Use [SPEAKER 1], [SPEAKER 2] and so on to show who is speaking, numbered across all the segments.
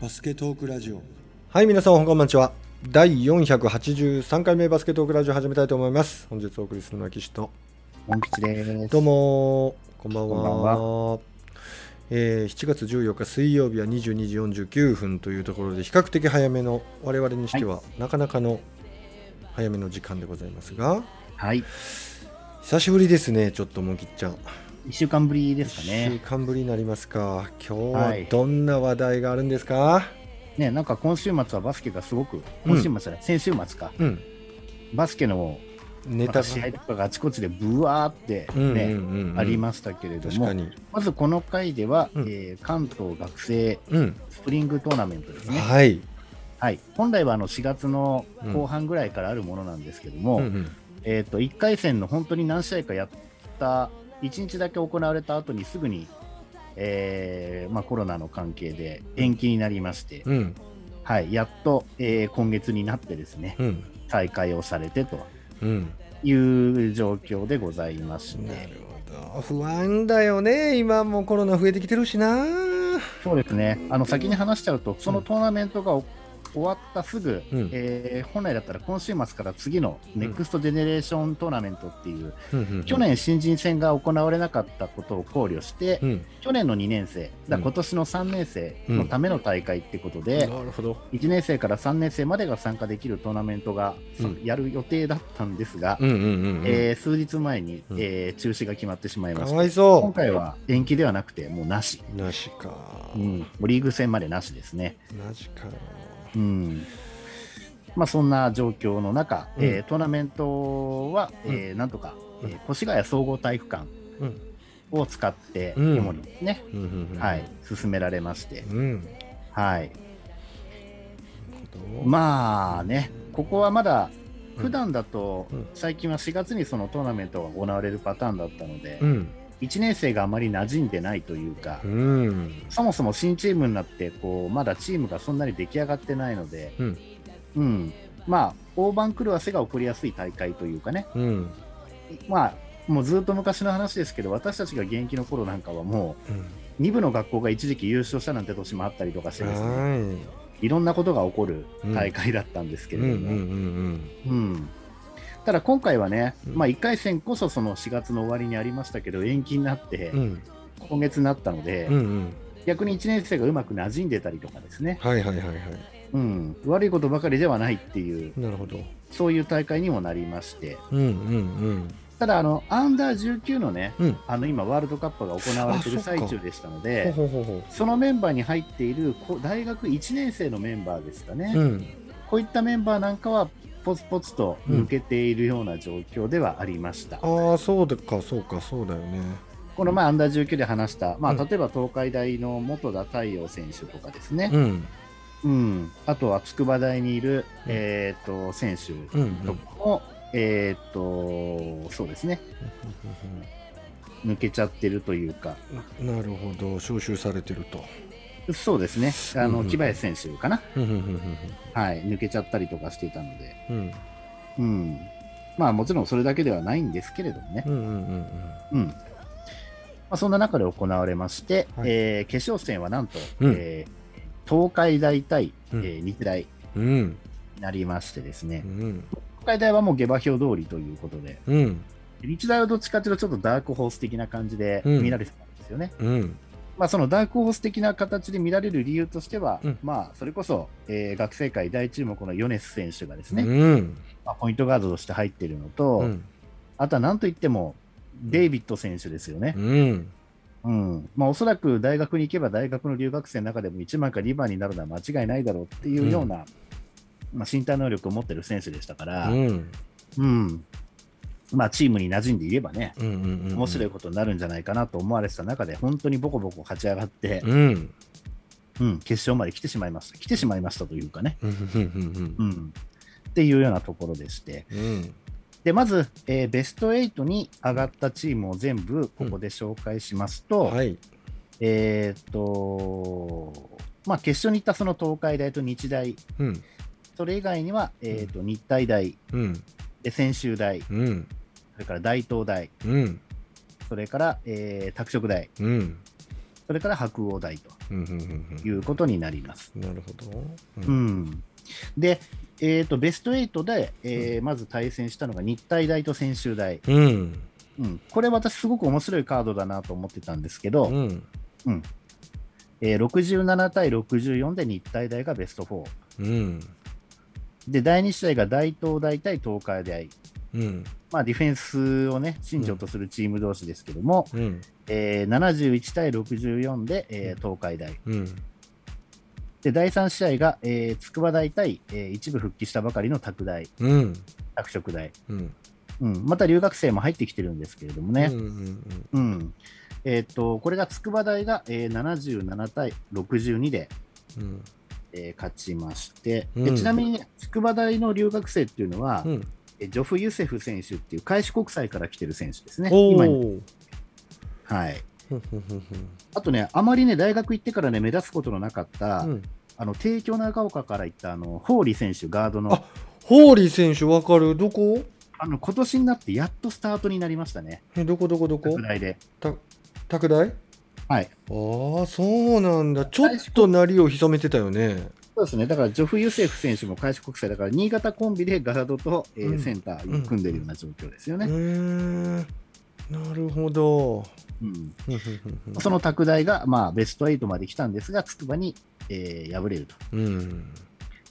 [SPEAKER 1] バスケトークラジオ
[SPEAKER 2] はい、皆さん、こんばんちは。第483回目バスケットークラジオ始めたいと思います。本日お送りするのは岸と。
[SPEAKER 3] モン吉です。
[SPEAKER 2] どうもこんばんは。
[SPEAKER 3] こんばんは
[SPEAKER 2] えー7月14日水曜日は22時49分というところで比較的早めの我々にしてはなかなかの早めの時間でございますが
[SPEAKER 3] はい。
[SPEAKER 2] 久しぶりですねちょっともぎっちゃん
[SPEAKER 3] 一週間ぶりですか
[SPEAKER 2] 1週
[SPEAKER 3] ね。
[SPEAKER 2] 間ぶりになりますか。今日
[SPEAKER 3] は
[SPEAKER 2] はいどんな話題があるんですか、
[SPEAKER 3] ね、なんか今週末はバスケがすごく、
[SPEAKER 2] うん。
[SPEAKER 3] 今週末じゃない、先週末か、
[SPEAKER 2] うん。
[SPEAKER 3] バスケの
[SPEAKER 2] ネタが
[SPEAKER 3] 試合とかがあちこちでブワーって
[SPEAKER 2] うんうん
[SPEAKER 3] ね、
[SPEAKER 2] うんうん。
[SPEAKER 3] ありましたけれども
[SPEAKER 2] 確か、に。
[SPEAKER 3] まずこの回では、
[SPEAKER 2] うん。
[SPEAKER 3] えー関東学生
[SPEAKER 2] うん。
[SPEAKER 3] スプリングトーナメントですね。
[SPEAKER 2] はい、
[SPEAKER 3] はい。本来はあの4月の後半ぐらいからあるものなんですけども、
[SPEAKER 2] うんうん。
[SPEAKER 3] えっ、と、1回戦の本当に何試合かやった、1日だけ行われた後にすぐに、えーまあ、コロナの関係で延期になりまして、
[SPEAKER 2] うん。
[SPEAKER 3] はい、やっと、えー今月になってですね、
[SPEAKER 2] うん。
[SPEAKER 3] 再開をされてと
[SPEAKER 2] うん。
[SPEAKER 3] いう状況でございまし
[SPEAKER 2] な
[SPEAKER 3] て、
[SPEAKER 2] るほど。不安だよね。今もコロナ増えてきてるしな。
[SPEAKER 3] そうですね、あの先に話しちゃうと、そのトーナメントがお終わったすぐ、
[SPEAKER 2] うん。
[SPEAKER 3] えー本来だったら今週末から次のネクストジェネレーショントーナメントっていう、去年新人戦が行われなかったことを考慮して、
[SPEAKER 2] うん。
[SPEAKER 3] 去年の2年生、だ今年の3年生のための大会ってことで、
[SPEAKER 2] なるほど。
[SPEAKER 3] 1年生から3年生までが参加できるトーナメントが、
[SPEAKER 2] うん。
[SPEAKER 3] やる予定だったんですが、数日前に、
[SPEAKER 2] うん。
[SPEAKER 3] えー中止が決まってしまいま
[SPEAKER 2] か
[SPEAKER 3] した。今回は延期ではなくて、もうなし、
[SPEAKER 2] うなしか。
[SPEAKER 3] うん、リーグ戦までなしですね。
[SPEAKER 2] なしか
[SPEAKER 3] うん。まあ、そんな状況の中、
[SPEAKER 2] うん。
[SPEAKER 3] えートーナメントは、えーなんとか、えー越谷総合体育館
[SPEAKER 2] うん。
[SPEAKER 3] を使って、
[SPEAKER 2] うん。
[SPEAKER 3] 主にですね、
[SPEAKER 2] うんうんうん。
[SPEAKER 3] はい、進められまして、
[SPEAKER 2] うん。
[SPEAKER 3] はい、
[SPEAKER 2] ま
[SPEAKER 3] まあね、ここはまだ、
[SPEAKER 2] うん。
[SPEAKER 3] 普段だと、
[SPEAKER 2] うん。
[SPEAKER 3] 最近は4月にそのトーナメントが行われるパターンだったので、
[SPEAKER 2] うん
[SPEAKER 3] 1年生があまり馴染んでないというか、
[SPEAKER 2] うん。
[SPEAKER 3] そもそも新チームになってこう、まだチームがそんなに出来上がってないので、
[SPEAKER 2] うん。
[SPEAKER 3] うん。まあ、大番狂わせが起こりやすい大会というかね、
[SPEAKER 2] うん。
[SPEAKER 3] まあ、もうずっと昔の話ですけど、私たちが現役の頃なんかはもう、2部の学校が一時期優勝したなんて年もあったりとかしてですね、
[SPEAKER 2] はい。
[SPEAKER 3] ろんなことが起こる大会だったんですけれども、ただ今回はね、
[SPEAKER 2] うん。
[SPEAKER 3] まあ、1回戦こそその4月の終わりにありましたけど、延期になって
[SPEAKER 2] う、ん。
[SPEAKER 3] 今月になったので、
[SPEAKER 2] うんうん。
[SPEAKER 3] 逆に1年生がうまく馴染んでたりとかですね、
[SPEAKER 2] はいはいはいはい。
[SPEAKER 3] うん、悪いことばかりではないっていう、
[SPEAKER 2] なるほど。
[SPEAKER 3] そういう大会にもなりまして、
[SPEAKER 2] うんうん
[SPEAKER 3] ただ、あのアンダー19のね、
[SPEAKER 2] うん。うん
[SPEAKER 3] あの今、ワールドカップが行われている最中でしたの
[SPEAKER 2] ほう
[SPEAKER 3] で、
[SPEAKER 2] ほうほうほ
[SPEAKER 3] そのメンバーに入っているこ大学1年生のメンバーですかね、
[SPEAKER 2] ううん。
[SPEAKER 3] こういったメンバーなんかは、ポツポツと抜けているような状況ではありました。
[SPEAKER 2] ああそうだかそうかそうだよね。
[SPEAKER 3] この前、アンダー19で話した、まあ、
[SPEAKER 2] うん。
[SPEAKER 3] 例えば東海大の元田太陽選手とかですね、
[SPEAKER 2] うん。
[SPEAKER 3] うん。あとは筑波大にいる、えー、と選手
[SPEAKER 2] うん
[SPEAKER 3] とかも、えー、とそうですね、抜けちゃってるというか、
[SPEAKER 2] なるほど。招集されてると
[SPEAKER 3] そうですね、あの
[SPEAKER 2] うんうん
[SPEAKER 3] 木林選手かな、
[SPEAKER 2] うんうんうん
[SPEAKER 3] はい、抜けちゃったりとかしていたので、
[SPEAKER 2] うん。
[SPEAKER 3] うん、まあもちろんそれだけではないんですけれどもね、
[SPEAKER 2] うんうんうん
[SPEAKER 3] うん。まあ、そんな中で行われまして、
[SPEAKER 2] はい。
[SPEAKER 3] えー決勝戦はなんと、
[SPEAKER 2] うん。
[SPEAKER 3] えー東海大対、
[SPEAKER 2] うん。
[SPEAKER 3] えー日大になりましてですね、
[SPEAKER 2] うん。
[SPEAKER 3] 東海大はもう下馬評通りということで、
[SPEAKER 2] うん。
[SPEAKER 3] 日大はどっちかというとちょっとダークホース的な感じで
[SPEAKER 2] うん。
[SPEAKER 3] 見られてたんですよね。
[SPEAKER 2] うん
[SPEAKER 3] まあ、そのダークホース的な形で見られる理由としては、
[SPEAKER 2] うん。
[SPEAKER 3] まあ、それこそ、えー学生界大注目の米津選手がですね、
[SPEAKER 2] うん。
[SPEAKER 3] まあ、ポイントガードとして入っているのと、
[SPEAKER 2] うん。
[SPEAKER 3] あとはなんといっても、デイビッド選手ですよね。
[SPEAKER 2] うん。
[SPEAKER 3] うん。まあ、おそらく大学に行けば大学の留学生の中でも1番か2番になるのは間違いないだろうっていうような、まあ、身体能力を持ってる選手でしたから、
[SPEAKER 2] うん。
[SPEAKER 3] うんまあ、チームに馴染んでいればね、
[SPEAKER 2] うんうんうん
[SPEAKER 3] 面白いことになるんじゃないかなと思われてた中で、本当にボコボコ勝ち上がって、
[SPEAKER 2] うん。
[SPEAKER 3] うん、決勝まで来てしまいました。来てしまいましたというかね、
[SPEAKER 2] うん
[SPEAKER 3] っていうようなところでして、
[SPEAKER 2] うん。
[SPEAKER 3] でまず、えーベスト8に上がったチームを全部ここで紹介しますと、
[SPEAKER 2] はい。
[SPEAKER 3] えーっと、まあ、決勝に行ったその東海大と日大、
[SPEAKER 2] うん。
[SPEAKER 3] それ以外には、えーっと日体大、
[SPEAKER 2] うん。
[SPEAKER 3] で専修大、
[SPEAKER 2] うん。
[SPEAKER 3] それから大東大、
[SPEAKER 2] うん
[SPEAKER 3] それから、えー拓殖大、
[SPEAKER 2] うん
[SPEAKER 3] それから白鴎大と
[SPEAKER 2] うんうんうん
[SPEAKER 3] いうことになります。
[SPEAKER 2] うんなるほど。う
[SPEAKER 3] うんで、えーと、ベスト8で、えーまず対戦したのが日体大と専修大。
[SPEAKER 2] うん。
[SPEAKER 3] うん、これ私すごく面白いカードだなと思ってたんですけど、
[SPEAKER 2] うん。
[SPEAKER 3] えー67対64で日体大がベスト4。
[SPEAKER 2] うん。
[SPEAKER 3] で、第2試合が大東大対東海大。
[SPEAKER 2] うん。
[SPEAKER 3] まあ、ディフェンスをね、信条とするチーム同士ですけども、
[SPEAKER 2] うん。
[SPEAKER 3] えー71対64で、えー東海大。
[SPEAKER 2] うん。
[SPEAKER 3] で、第3試合が、えー筑波大対、えー一部復帰したばかりの拓大、
[SPEAKER 2] うん。
[SPEAKER 3] 拓殖大。
[SPEAKER 2] うん。
[SPEAKER 3] うん、また留学生も入ってきてるんですけれどもね。
[SPEAKER 2] うん。
[SPEAKER 3] えーっと、これが筑波大が、えー77対62で、
[SPEAKER 2] うん。
[SPEAKER 3] えー勝ちまして、
[SPEAKER 2] うん
[SPEAKER 3] でちなみにね、筑波大の留学生っていうのは、
[SPEAKER 2] うん。
[SPEAKER 3] えジョフ・ユセフ選手っていう開志国際から来てる選手ですね。
[SPEAKER 2] お
[SPEAKER 3] 今。はい。あとね、あまりね、大学行ってからね、目立つことのなかった、
[SPEAKER 2] うん。
[SPEAKER 3] あの帝京長岡から行ったあのホーリー選手、ガードの
[SPEAKER 2] あ、ホーリー選手わかるどこ？
[SPEAKER 3] あの今年になってやっとスタートになりましたね、
[SPEAKER 2] え、どこどこどこ？
[SPEAKER 3] 拡大で。
[SPEAKER 2] た、拓大？
[SPEAKER 3] はい、
[SPEAKER 2] ああ、そうなんだ。ちょっと鳴りを潜めてたよね。
[SPEAKER 3] そうですね、だからジョフ・ユセフ選手も開志国際だから、新潟コンビでガードと、えー
[SPEAKER 2] うん
[SPEAKER 3] センターを組んでるような状況ですよね。
[SPEAKER 2] うーん。なるほど。
[SPEAKER 3] うんその拓大が、まあ、ベスト8まで来たんですが、筑波に、えー敗れると。
[SPEAKER 2] うん。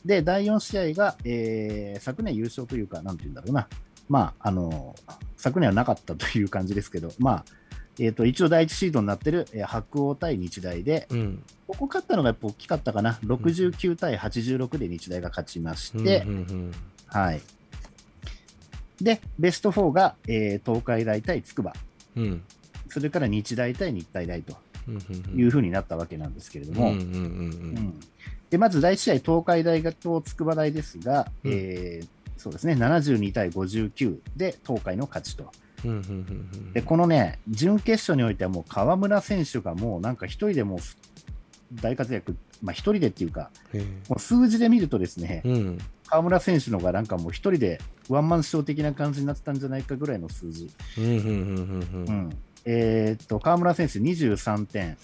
[SPEAKER 3] で、第4試合が、えー昨年優勝というか、なんていうんだろうな、まあ、あの昨年はなかったという感じですけど、まあ、えー、と一応第1シードになってる、えー白鴎対日大で、
[SPEAKER 2] うん。
[SPEAKER 3] ここ勝ったのがやっぱ大きかったかな、69対86で日大が勝ちまして、
[SPEAKER 2] うんうん
[SPEAKER 3] はい。で、ベスト4が、えー東海大対筑波、
[SPEAKER 2] うん。うん。
[SPEAKER 3] それから日大対日体大と
[SPEAKER 2] うんうん
[SPEAKER 3] いうふうになったわけなんですけれども、
[SPEAKER 2] うんうんうん
[SPEAKER 3] うんでまず第1試合、東海大学と筑波大ですが、
[SPEAKER 2] うん
[SPEAKER 3] えーそうですね、72対59で東海の勝ちと。で、このね、準決勝においてはもう河村選手がもうなんか一人でもう大活躍、まあ一人でっていうか、
[SPEAKER 2] へ
[SPEAKER 3] もう数字で見るとですね、
[SPEAKER 2] えうん。
[SPEAKER 3] 河村選手のがなんかもう一人でワンマンショー的な感じになってたんじゃないかぐらいの数字。えーっと、河村選手23点、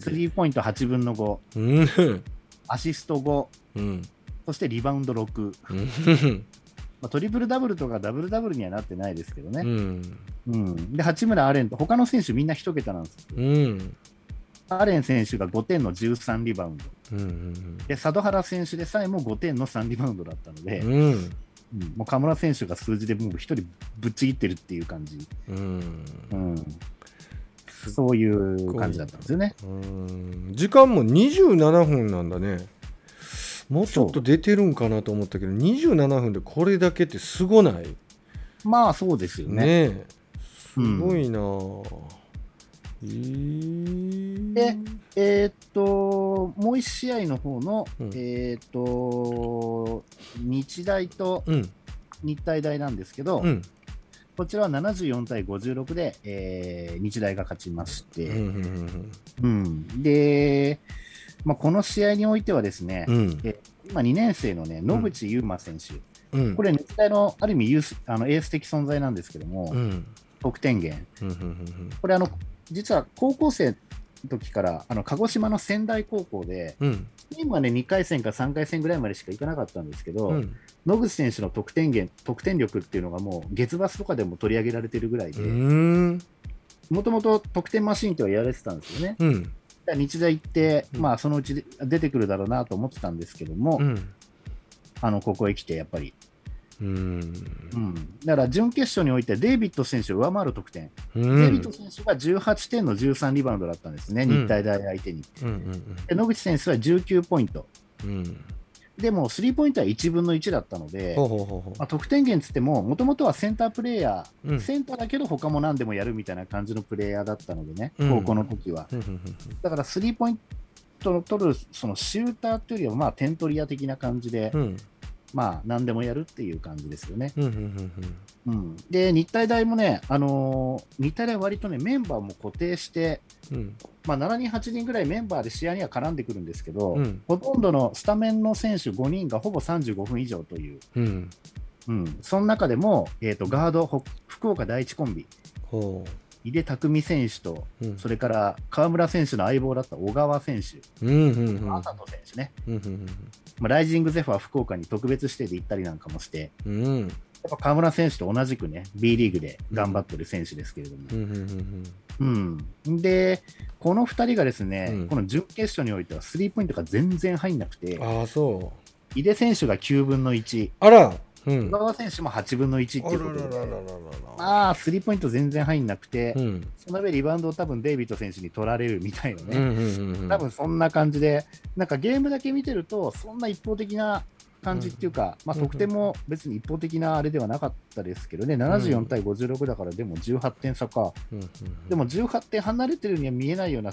[SPEAKER 3] ス。リーポイント8分の5、
[SPEAKER 2] うん。
[SPEAKER 3] アシスト5、
[SPEAKER 2] うん。
[SPEAKER 3] そしてリバウンド6。
[SPEAKER 2] うん。
[SPEAKER 3] まあ、トリプルダブルとかダブルダブルにはなってないですけど
[SPEAKER 2] う
[SPEAKER 3] ね。
[SPEAKER 2] ん。
[SPEAKER 3] うん。で、八村アレンと、他の選手みんな一桁なんですよ。
[SPEAKER 2] うん。
[SPEAKER 3] アレン選手が5点の13リバウンド。
[SPEAKER 2] うんうん
[SPEAKER 3] で、佐渡原選手でさえも5点の3リバウンドだったので、
[SPEAKER 2] うん。
[SPEAKER 3] うんもう河村選手が数字でもう一人ぶっちぎってるっていう感じ。
[SPEAKER 2] うん。
[SPEAKER 3] うん。そういう感じだったんですよね。
[SPEAKER 2] うん時間も27分なんだね。もうちょっと出てるんかなと思ったけど、27分でこれだけってすごない？
[SPEAKER 3] まあそうですよね。
[SPEAKER 2] ねえ。すごいなぁ。えー
[SPEAKER 3] でえーっと、もう一試合の方の、
[SPEAKER 2] うん
[SPEAKER 3] えーっと、日大と
[SPEAKER 2] うん。
[SPEAKER 3] 日体大なんですけど、
[SPEAKER 2] うん。
[SPEAKER 3] こちらは74対56で、えー日大が勝ちまして、
[SPEAKER 2] うん。うん。
[SPEAKER 3] うんで、まあ、この試合においてはですね、
[SPEAKER 2] うん。
[SPEAKER 3] え今2年生のね、野口優馬選手、
[SPEAKER 2] うん。
[SPEAKER 3] これ、日大のある意味ユースあのエース的存在なんですけども、
[SPEAKER 2] うん。
[SPEAKER 3] 得点源。これあの、実は高校生の時からあの鹿児島の仙台高校で、
[SPEAKER 2] うん。
[SPEAKER 3] チームはね、2回戦か3回戦ぐらいまでしか行かなかったんですけど、
[SPEAKER 2] うん。
[SPEAKER 3] 野口選手の得点源、得点力っていうのがもう月バスとかでも取り上げられてるぐらいで、
[SPEAKER 2] うん。
[SPEAKER 3] もともと得点マシーンとは言われてたんですよね。
[SPEAKER 2] うん。
[SPEAKER 3] 日大行って、
[SPEAKER 2] うん
[SPEAKER 3] まあ、そのうちで出てくるだろうなと思ってたんですけども、
[SPEAKER 2] うん。
[SPEAKER 3] あのここへ来て、やっぱり、
[SPEAKER 2] うん。
[SPEAKER 3] うん、だから準決勝において、デイビッド選手を上回る得点、
[SPEAKER 2] う
[SPEAKER 3] デイビッド
[SPEAKER 2] ん。
[SPEAKER 3] 選手が18点の13リバウンドだったんですね、
[SPEAKER 2] うん
[SPEAKER 3] 日体大相手に。
[SPEAKER 2] うん。
[SPEAKER 3] で野口選手は19ポイント、
[SPEAKER 2] うん。
[SPEAKER 3] でもスリーポイントは1分の1だったので、
[SPEAKER 2] ほうほうほうほ
[SPEAKER 3] まあ、得点源つっても、もともとはセンタープレーヤー、
[SPEAKER 2] う。うん。
[SPEAKER 3] センターだけど他も何でもやるみたいな感じのプレーヤーだったのでね、
[SPEAKER 2] うん
[SPEAKER 3] 高校の時は。だからスリーポイントの取るそのシューターというよりは、まあ、点取り屋的な感じで、
[SPEAKER 2] うん。
[SPEAKER 3] まあ、何でもやるっていう感じですよね。で、日体大もね、あのー日体大は割とね、メンバーも固定して、
[SPEAKER 2] うん。
[SPEAKER 3] まあ、7人、8人ぐらいメンバーで試合には絡んでくるんですけど、
[SPEAKER 2] うん。
[SPEAKER 3] ほとんどのスタメンの選手5人がほぼ35分以上という、
[SPEAKER 2] うん。
[SPEAKER 3] うん、その中でも、えー、とガード、ほ福岡第一コンビ、
[SPEAKER 2] ほ
[SPEAKER 3] 井出拓実選手と、
[SPEAKER 2] うん。
[SPEAKER 3] それから河村選手の相棒だった小川選手、
[SPEAKER 2] うんうんうん。
[SPEAKER 3] 選手ね、
[SPEAKER 2] うんうん
[SPEAKER 3] まあ、ライジングゼファー福岡に特別指定で行ったりなんかもして、
[SPEAKER 2] うんうん。
[SPEAKER 3] やっぱ河村選手と同じくね、B リーグで頑張ってる選手ですけれども、
[SPEAKER 2] うんうんうん
[SPEAKER 3] うん、で、この2人がですね、
[SPEAKER 2] うん。
[SPEAKER 3] この準決勝においてはスリーポイントが全然入んなくて、
[SPEAKER 2] ああそ
[SPEAKER 3] 井出選手が9分の1、
[SPEAKER 2] うあら。うん。
[SPEAKER 3] 小川選手も8分の1っていうことで、まあ、スリーポイント全然入んなくて、
[SPEAKER 2] うん。
[SPEAKER 3] その上リバウンドを多分デイビッド選手に取られるみたいなね、
[SPEAKER 2] うんうんうんうん。
[SPEAKER 3] 多分そんな感じで、なんかゲームだけ見てると、そんな一方的な感じっていうか、まあ、
[SPEAKER 2] うん
[SPEAKER 3] 得点も別に一方的なあれではなかったですけどね、74対56だから、でも18点差か、でも18点離れてるには見えないような、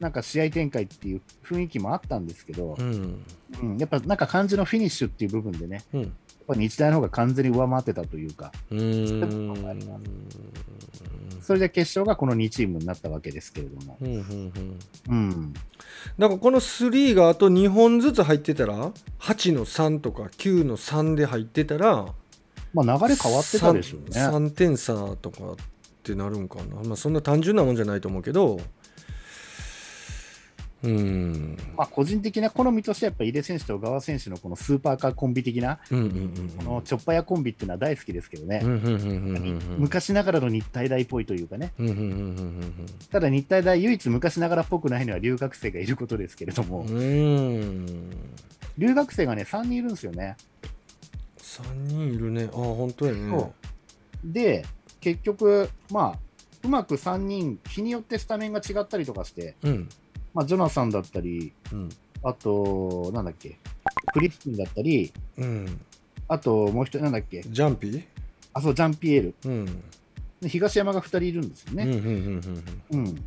[SPEAKER 3] なんか試合展開っていう雰囲気もあったんですけど
[SPEAKER 2] う、ん。
[SPEAKER 3] うん、やっぱなんか感じのフィニッシュっていう部分でね、ぱ日大の方が完全に上回ってたというか、
[SPEAKER 2] う
[SPEAKER 3] それで決勝がこの2チームになったわけですけれども、
[SPEAKER 2] うんうんうん。
[SPEAKER 3] うん、
[SPEAKER 2] だからこの3があと2本ずつ入ってたら8の3とか9の3で入ってたら
[SPEAKER 3] まあ、流れ変わってたでしょうね。
[SPEAKER 2] 3, 3点差とかってなるんかな、まあ、そんな単純なもんじゃないと思うけどうん。
[SPEAKER 3] まあ、個人的な好みとしてはやっぱ井出選手と小川選手のこのスーパーカーコンビ的な
[SPEAKER 2] うんうんうん
[SPEAKER 3] このチョッパヤコンビっていうのは大好きですけどね、昔ながらの日体大っぽいというかね。
[SPEAKER 2] うんうんうんうん
[SPEAKER 3] ただ日体大唯一昔ながらっぽくないのは留学生がいることですけれども、
[SPEAKER 2] うんうん
[SPEAKER 3] 留学生がね3人いるんですよね。
[SPEAKER 2] 3人いるね。あ本当やね。
[SPEAKER 3] そで結局まあうまく3人日によってスタメンが違ったりとかして、
[SPEAKER 2] うん
[SPEAKER 3] まあ、ジョナサンだったり
[SPEAKER 2] うん。
[SPEAKER 3] あとなんだっけクリスティンだったり
[SPEAKER 2] うん。
[SPEAKER 3] あともう一人なんだっけ。
[SPEAKER 2] ジャンピー？
[SPEAKER 3] あそうジャンピエール。
[SPEAKER 2] うん。
[SPEAKER 3] で東山が2人いるんですよね、
[SPEAKER 2] うん。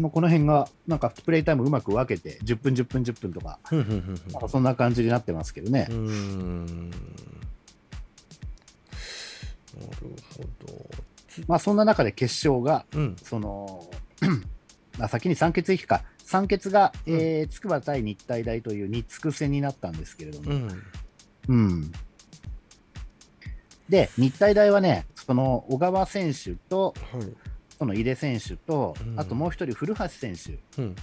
[SPEAKER 3] もうこの辺が、なんかプレイタイムうまく分けて、10分、10分、10分とか、かそんな感じになってますけどね。
[SPEAKER 2] なるほど。
[SPEAKER 3] まあそんな中で決勝が、
[SPEAKER 2] うん。
[SPEAKER 3] その、あ先に三欠行きか、三欠が、えー筑波対日体大という日筑戦になったんですけれども、
[SPEAKER 2] うん。
[SPEAKER 3] うん。で、日体大はね、その小川選手と、
[SPEAKER 2] はい。
[SPEAKER 3] その井出選手と
[SPEAKER 2] う、ん。
[SPEAKER 3] あともう一人、古橋選手、
[SPEAKER 2] うん。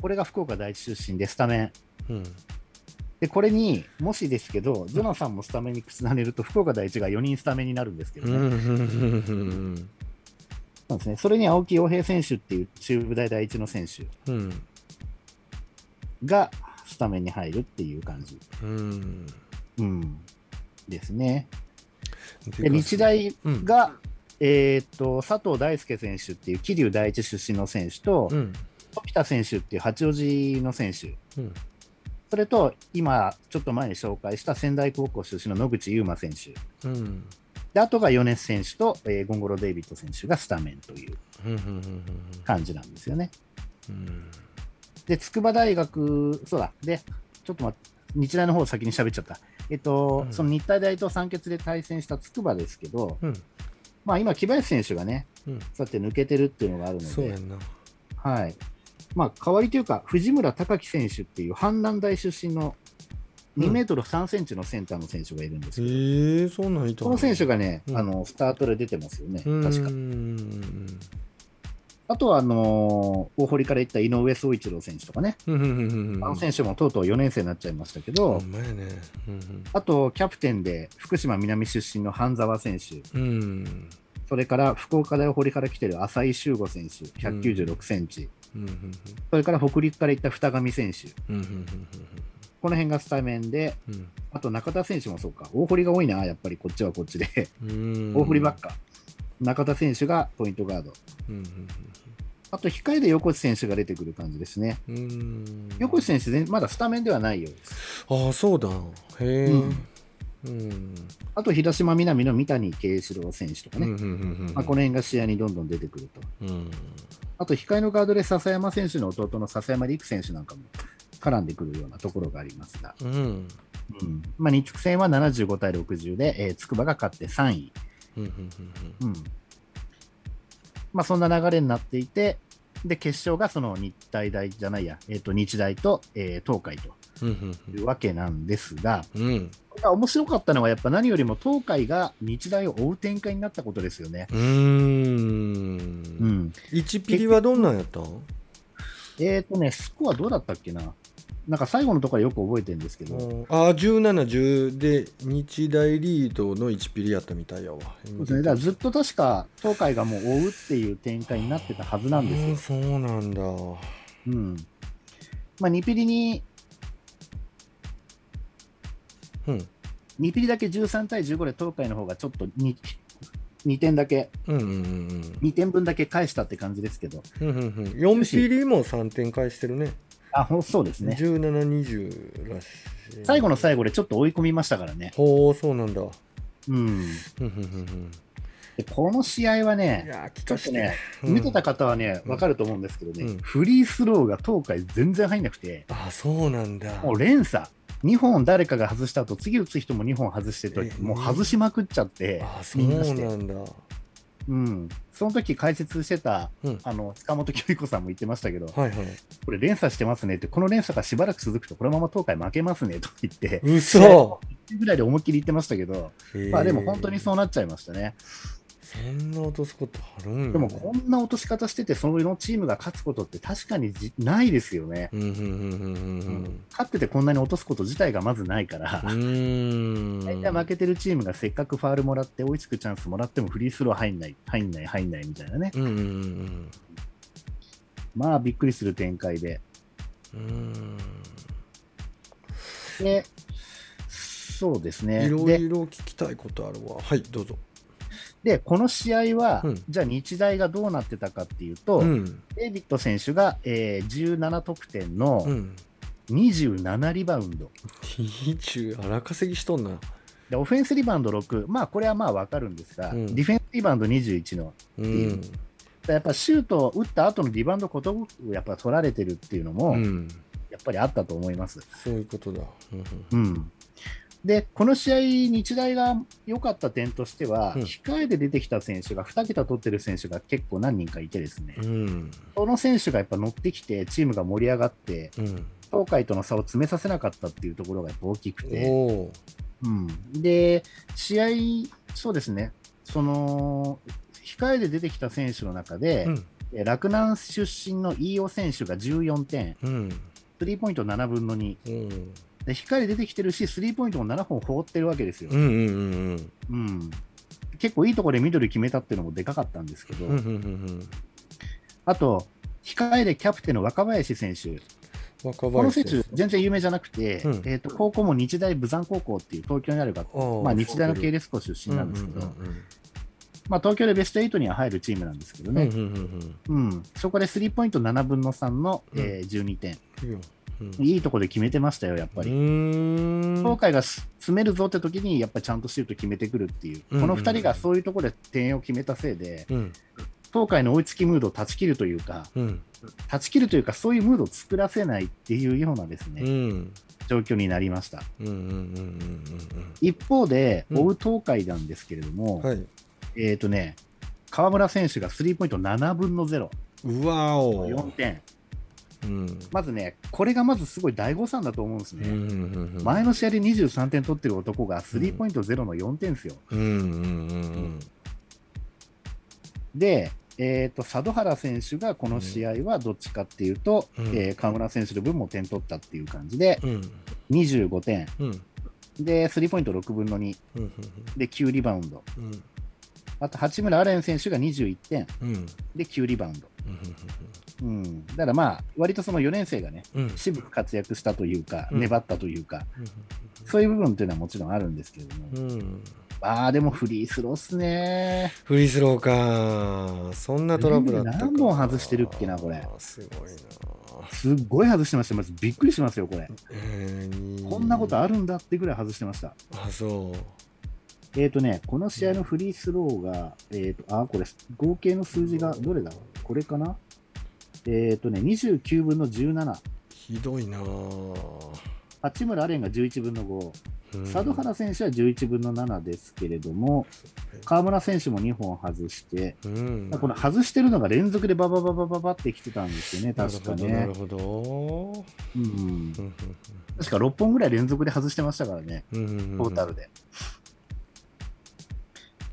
[SPEAKER 3] これが福岡第一出身でスタメン。
[SPEAKER 2] うん。
[SPEAKER 3] で、これにもしですけど、ジョナサンもスタメンに重ねると、福岡第一が4人スタメンになるんですけどね、
[SPEAKER 2] うん。うん。うん
[SPEAKER 3] そうですね。それに青木洋平選手っていう中部大第一の選手
[SPEAKER 2] うん。
[SPEAKER 3] がスタメンに入るっていう感じ、
[SPEAKER 2] うん。
[SPEAKER 3] うん、ですね。で日大
[SPEAKER 2] うん。
[SPEAKER 3] が、えーっと佐藤大輔選手っていう桐生第一出身の選手と、
[SPEAKER 2] うん。
[SPEAKER 3] 富田選手っていう八王子の選手、
[SPEAKER 2] うん。
[SPEAKER 3] それと今、ちょっと前に紹介した仙台高校出身の野口優馬選手、
[SPEAKER 2] うん
[SPEAKER 3] であとが米津選手と、えーゴンゴロデイビッド選手がスタメンという感じなんですよね。
[SPEAKER 2] うん。
[SPEAKER 3] で、筑波大学、そうだ、で、ちょっと待って、日大の方を先に喋っちゃった。えっと、
[SPEAKER 2] うん。
[SPEAKER 3] その日体大と三欠で対戦した筑波ですけど、
[SPEAKER 2] うん。
[SPEAKER 3] まあ今、木林選手がね、
[SPEAKER 2] うん。
[SPEAKER 3] そうやって抜けてるっていうのがあるので、はい。まあ、代わりというか、藤村隆樹選手っていう阪南大出身の2メートル3センチのセンターの選手がいるんです
[SPEAKER 2] え
[SPEAKER 3] けど、
[SPEAKER 2] ー、そんなんいた
[SPEAKER 3] この選手がね、
[SPEAKER 2] うん。
[SPEAKER 3] あのスタートで出てますよね、
[SPEAKER 2] うん。
[SPEAKER 3] 確か。
[SPEAKER 2] うん
[SPEAKER 3] あとは、あのー大堀から行った井上宗一郎選手とかね、
[SPEAKER 2] うんうんうんうん。
[SPEAKER 3] あの選手もとうとう4年生になっちゃいましたけど、
[SPEAKER 2] ほんまやね。うん
[SPEAKER 3] あと、キャプテンで福島南出身の半沢選手、
[SPEAKER 2] うん。うん
[SPEAKER 3] それから福岡大堀から来てる浅井修吾選手、196センチ、
[SPEAKER 2] うんうん
[SPEAKER 3] それから北陸から行った二上選手、
[SPEAKER 2] うんうん
[SPEAKER 3] この辺がスタメンで、
[SPEAKER 2] うん。
[SPEAKER 3] あと中田選手もそうか、大堀が多いな、やっぱりこっちはこっちで、
[SPEAKER 2] うん。
[SPEAKER 3] 大堀ばっか。中田選手がポイントガード。
[SPEAKER 2] うん。
[SPEAKER 3] あと、控えで横地選手が出てくる感じですね。
[SPEAKER 2] うん。うん
[SPEAKER 3] 横地選手全、まだスタメンではないようです。
[SPEAKER 2] ああそうだ。へえ。
[SPEAKER 3] うん。
[SPEAKER 2] うん。
[SPEAKER 3] あと、広島南の三谷慶志郎選手とかね、
[SPEAKER 2] うんうんうんうん。
[SPEAKER 3] まあ、この辺が試合にどんどん出てくると。
[SPEAKER 2] うん。
[SPEAKER 3] あと、控えのガードで笹山選手の弟の笹山陸選手なんかも絡んでくるようなところがありますが、
[SPEAKER 2] うん。
[SPEAKER 3] うん。まあ、日畜戦は75対60で、えー筑波が勝って3位。
[SPEAKER 2] うんうん
[SPEAKER 3] うんまあ、そんな流れになっていて、で決勝がその日体大じゃないや、えー、と日大と、えー東海と。
[SPEAKER 2] うんうん
[SPEAKER 3] いうわけなんですが、
[SPEAKER 2] うん。
[SPEAKER 3] 面白かったのは、やっぱ何よりも東海が日大を追う展開になったことですよね。
[SPEAKER 2] うーん。
[SPEAKER 3] うん、
[SPEAKER 2] 1ピリはどんなんやったん？
[SPEAKER 3] えっ、とね、スコアどうだったっけな？なんか最後のところはよく覚えてるんですけど、
[SPEAKER 2] ああ17、10で日大リードの1ピリやったみたいやわ。
[SPEAKER 3] そうですね、だからずっと確か東海がもう追うっていう展開になってたはずなんですよ。
[SPEAKER 2] うんそうなんだ。
[SPEAKER 3] うん。まあ、2ピリに、
[SPEAKER 2] うん
[SPEAKER 3] 2ピリだけ13対15で東海の方がちょっと 2, 2点だけ、
[SPEAKER 2] うんうんうん
[SPEAKER 3] 2点分だけ返したって感じですけど、
[SPEAKER 2] うんうんうんうん4ピリも3点返してるね。
[SPEAKER 3] あ、ほんそうですね。
[SPEAKER 2] 17、20らしい。
[SPEAKER 3] 最後の最後でちょっと追い込みましたからね。
[SPEAKER 2] ほう、そうなんだ。うん
[SPEAKER 3] この試合はいね、ちょ
[SPEAKER 2] かして。
[SPEAKER 3] っとね、
[SPEAKER 2] うん
[SPEAKER 3] 見てた方はね、わかると思うんですけどね、
[SPEAKER 2] うん
[SPEAKER 3] フリースローが東海全然入んなくて、
[SPEAKER 2] あ、そうなんだ。
[SPEAKER 3] もう連鎖、2本誰かが外した後、次打つ人も2本外してると
[SPEAKER 2] え
[SPEAKER 3] もう外しまくっちゃって
[SPEAKER 2] あ、、そう
[SPEAKER 3] な
[SPEAKER 2] んだ。
[SPEAKER 3] うん、その時解説してた、
[SPEAKER 2] うん
[SPEAKER 3] あの塚本清彦さんも言ってましたけど、
[SPEAKER 2] はいはい。
[SPEAKER 3] これ連鎖してますねって、この連鎖がしばらく続くと、このまま東海負けますねとか言って、
[SPEAKER 2] 嘘
[SPEAKER 3] ぐらいで思いっきり言ってましたけど、まあでも本当に
[SPEAKER 2] う。
[SPEAKER 3] そうなっちゃいましたね。
[SPEAKER 2] そんな落とすことあるん
[SPEAKER 3] でもこんな落とし方してて、そのチームが勝つことって確かにじないですよね。勝っててこんなに落とすこと自体がまずないから。大体負けてるチームがせっかくファールもらって追いつくチャンスもらってもフリースロー入んない、入んない、入んないみたいなね。まあびっくりする展開で。で、そうですね。
[SPEAKER 2] いろ
[SPEAKER 3] で
[SPEAKER 2] いろ聞きたいことあるわ。はい、どうぞ。
[SPEAKER 3] で、この試合は、
[SPEAKER 2] うん
[SPEAKER 3] じゃあ日大がどうなってたかっていうと、
[SPEAKER 2] うん。
[SPEAKER 3] デイビッド選手が、えー17得点の
[SPEAKER 2] うん。
[SPEAKER 3] 27リバウンド。
[SPEAKER 2] 20荒稼ぎしとんな。
[SPEAKER 3] でオフェンスリバウンド6、まあこれはまあ分かるんですが、
[SPEAKER 2] うん
[SPEAKER 3] ディフェンスリバウンド21の、
[SPEAKER 2] うん。
[SPEAKER 3] やっぱシュートを打った後のリバウンドことごくやっぱ取られてるっていうのも、
[SPEAKER 2] うん。
[SPEAKER 3] やっぱりあったと思います。
[SPEAKER 2] そういうことだ。うん
[SPEAKER 3] うん、で、この試合、日大が良かった点としては、
[SPEAKER 2] うん
[SPEAKER 3] 控えで出てきた選手が、2桁取ってる選手が結構何人かいてですね、
[SPEAKER 2] うん。
[SPEAKER 3] その選手がやっぱ乗ってきて、チームが盛り上がって、
[SPEAKER 2] うん。
[SPEAKER 3] 東海との差を詰めさせなかったっていうところがやっぱ大きくて。うん、で、試合、そうですね、その、控えで出てきた選手の中で、
[SPEAKER 2] うん。
[SPEAKER 3] え洛南出身の飯尾選手が14点、
[SPEAKER 2] うん。
[SPEAKER 3] スリーポイント7分の2、
[SPEAKER 2] うん。
[SPEAKER 3] で控えで出てきてるし、スリーポイントも7本放ってるわけですよ。
[SPEAKER 2] うんうんうん
[SPEAKER 3] うん、結構いいところで緑決めたっていうのもでかかったんですけど、
[SPEAKER 2] うん。うんうんうん
[SPEAKER 3] あと、控えでキャプテンの若林選手、
[SPEAKER 2] 若
[SPEAKER 3] この選
[SPEAKER 2] 林
[SPEAKER 3] 手、全然有名じゃなくて、
[SPEAKER 2] うん。
[SPEAKER 3] えー、と高校も日大武山高校っていう東京にある学校、まあ、日大の系列校出身なんですけど、まあ、東京でベスト8には入るチームなんですけど
[SPEAKER 2] うんうんう
[SPEAKER 3] ね、
[SPEAKER 2] ん。
[SPEAKER 3] うん。そこでスリーポイント7分の3の、
[SPEAKER 2] うん。
[SPEAKER 3] えー12点、
[SPEAKER 2] うんいい
[SPEAKER 3] ところで決めてましたよ、やっぱ
[SPEAKER 2] う
[SPEAKER 3] り。東海が詰めるぞって時に、やっぱりちゃんとシュート決めてくるっていう、
[SPEAKER 2] うん。
[SPEAKER 3] この2人がそういうところで点を決めたせいで、
[SPEAKER 2] うん。
[SPEAKER 3] 東海の追いつきムードを断ち切るというか、
[SPEAKER 2] うん。
[SPEAKER 3] 断ち切るというか、そういうムードを作らせないっていうようなですね、
[SPEAKER 2] うん。
[SPEAKER 3] 状況になりました。
[SPEAKER 2] うんうんうん
[SPEAKER 3] 一方で、
[SPEAKER 2] うん。
[SPEAKER 3] 追う東海なんですけれども、
[SPEAKER 2] うんはい。
[SPEAKER 3] えっ、とね、河村選手がスリーポイント7分の0、
[SPEAKER 2] うわお。
[SPEAKER 3] 4点。
[SPEAKER 2] うん。
[SPEAKER 3] まずね、これがまずすごい大誤算だと思うんですね。
[SPEAKER 2] うんうんうん
[SPEAKER 3] 前の試合で23点取ってる男がスリーポイント0の4点ですよ。
[SPEAKER 2] うんうんうん
[SPEAKER 3] で、えー、と佐渡原選手がこの試合はどっちかっていうと、
[SPEAKER 2] うん。
[SPEAKER 3] えー河村選手の分も点取ったっていう感じで、
[SPEAKER 2] うん。
[SPEAKER 3] 25点、
[SPEAKER 2] うん。
[SPEAKER 3] で、スリーポイント6分の2、
[SPEAKER 2] うん
[SPEAKER 3] で、9リバウンド。
[SPEAKER 2] うん。
[SPEAKER 3] あと、八村アレン選手が21点、
[SPEAKER 2] うん。
[SPEAKER 3] で、9リバウンド。うん、だからまあ、割とその4年生がね、
[SPEAKER 2] うん。
[SPEAKER 3] 渋く活躍したというか、
[SPEAKER 2] うん。
[SPEAKER 3] 粘ったというか、そういう部分っていうのはもちろんあるんですけれども、
[SPEAKER 2] うん。
[SPEAKER 3] ああ、でもフリースローっすね。
[SPEAKER 2] フリースローか。そんなトラブル
[SPEAKER 3] 何本外してるっけなこれ。
[SPEAKER 2] すごいな。
[SPEAKER 3] すっごい外してました。まずびっくりしますよ、これ。
[SPEAKER 2] えー。
[SPEAKER 3] こんなことあるんだってぐらい外してました。
[SPEAKER 2] あそう。
[SPEAKER 3] えっ、とね、この試合のフリースローが、えっ、と、あ、これ、合計の数字がどれだ？これかな？えっ、とね、29分の17。
[SPEAKER 2] ひどいな
[SPEAKER 3] 八村アレンが11分の5。
[SPEAKER 2] うん
[SPEAKER 3] 佐渡原選手は11分の7ですけれども、河村選手も2本外して、
[SPEAKER 2] うん
[SPEAKER 3] この外してるのが連続でババババババってきてたんですよね、確かね
[SPEAKER 2] なる。ほど
[SPEAKER 3] うん、確か6本ぐらい連続で外してましたからね、トータルで。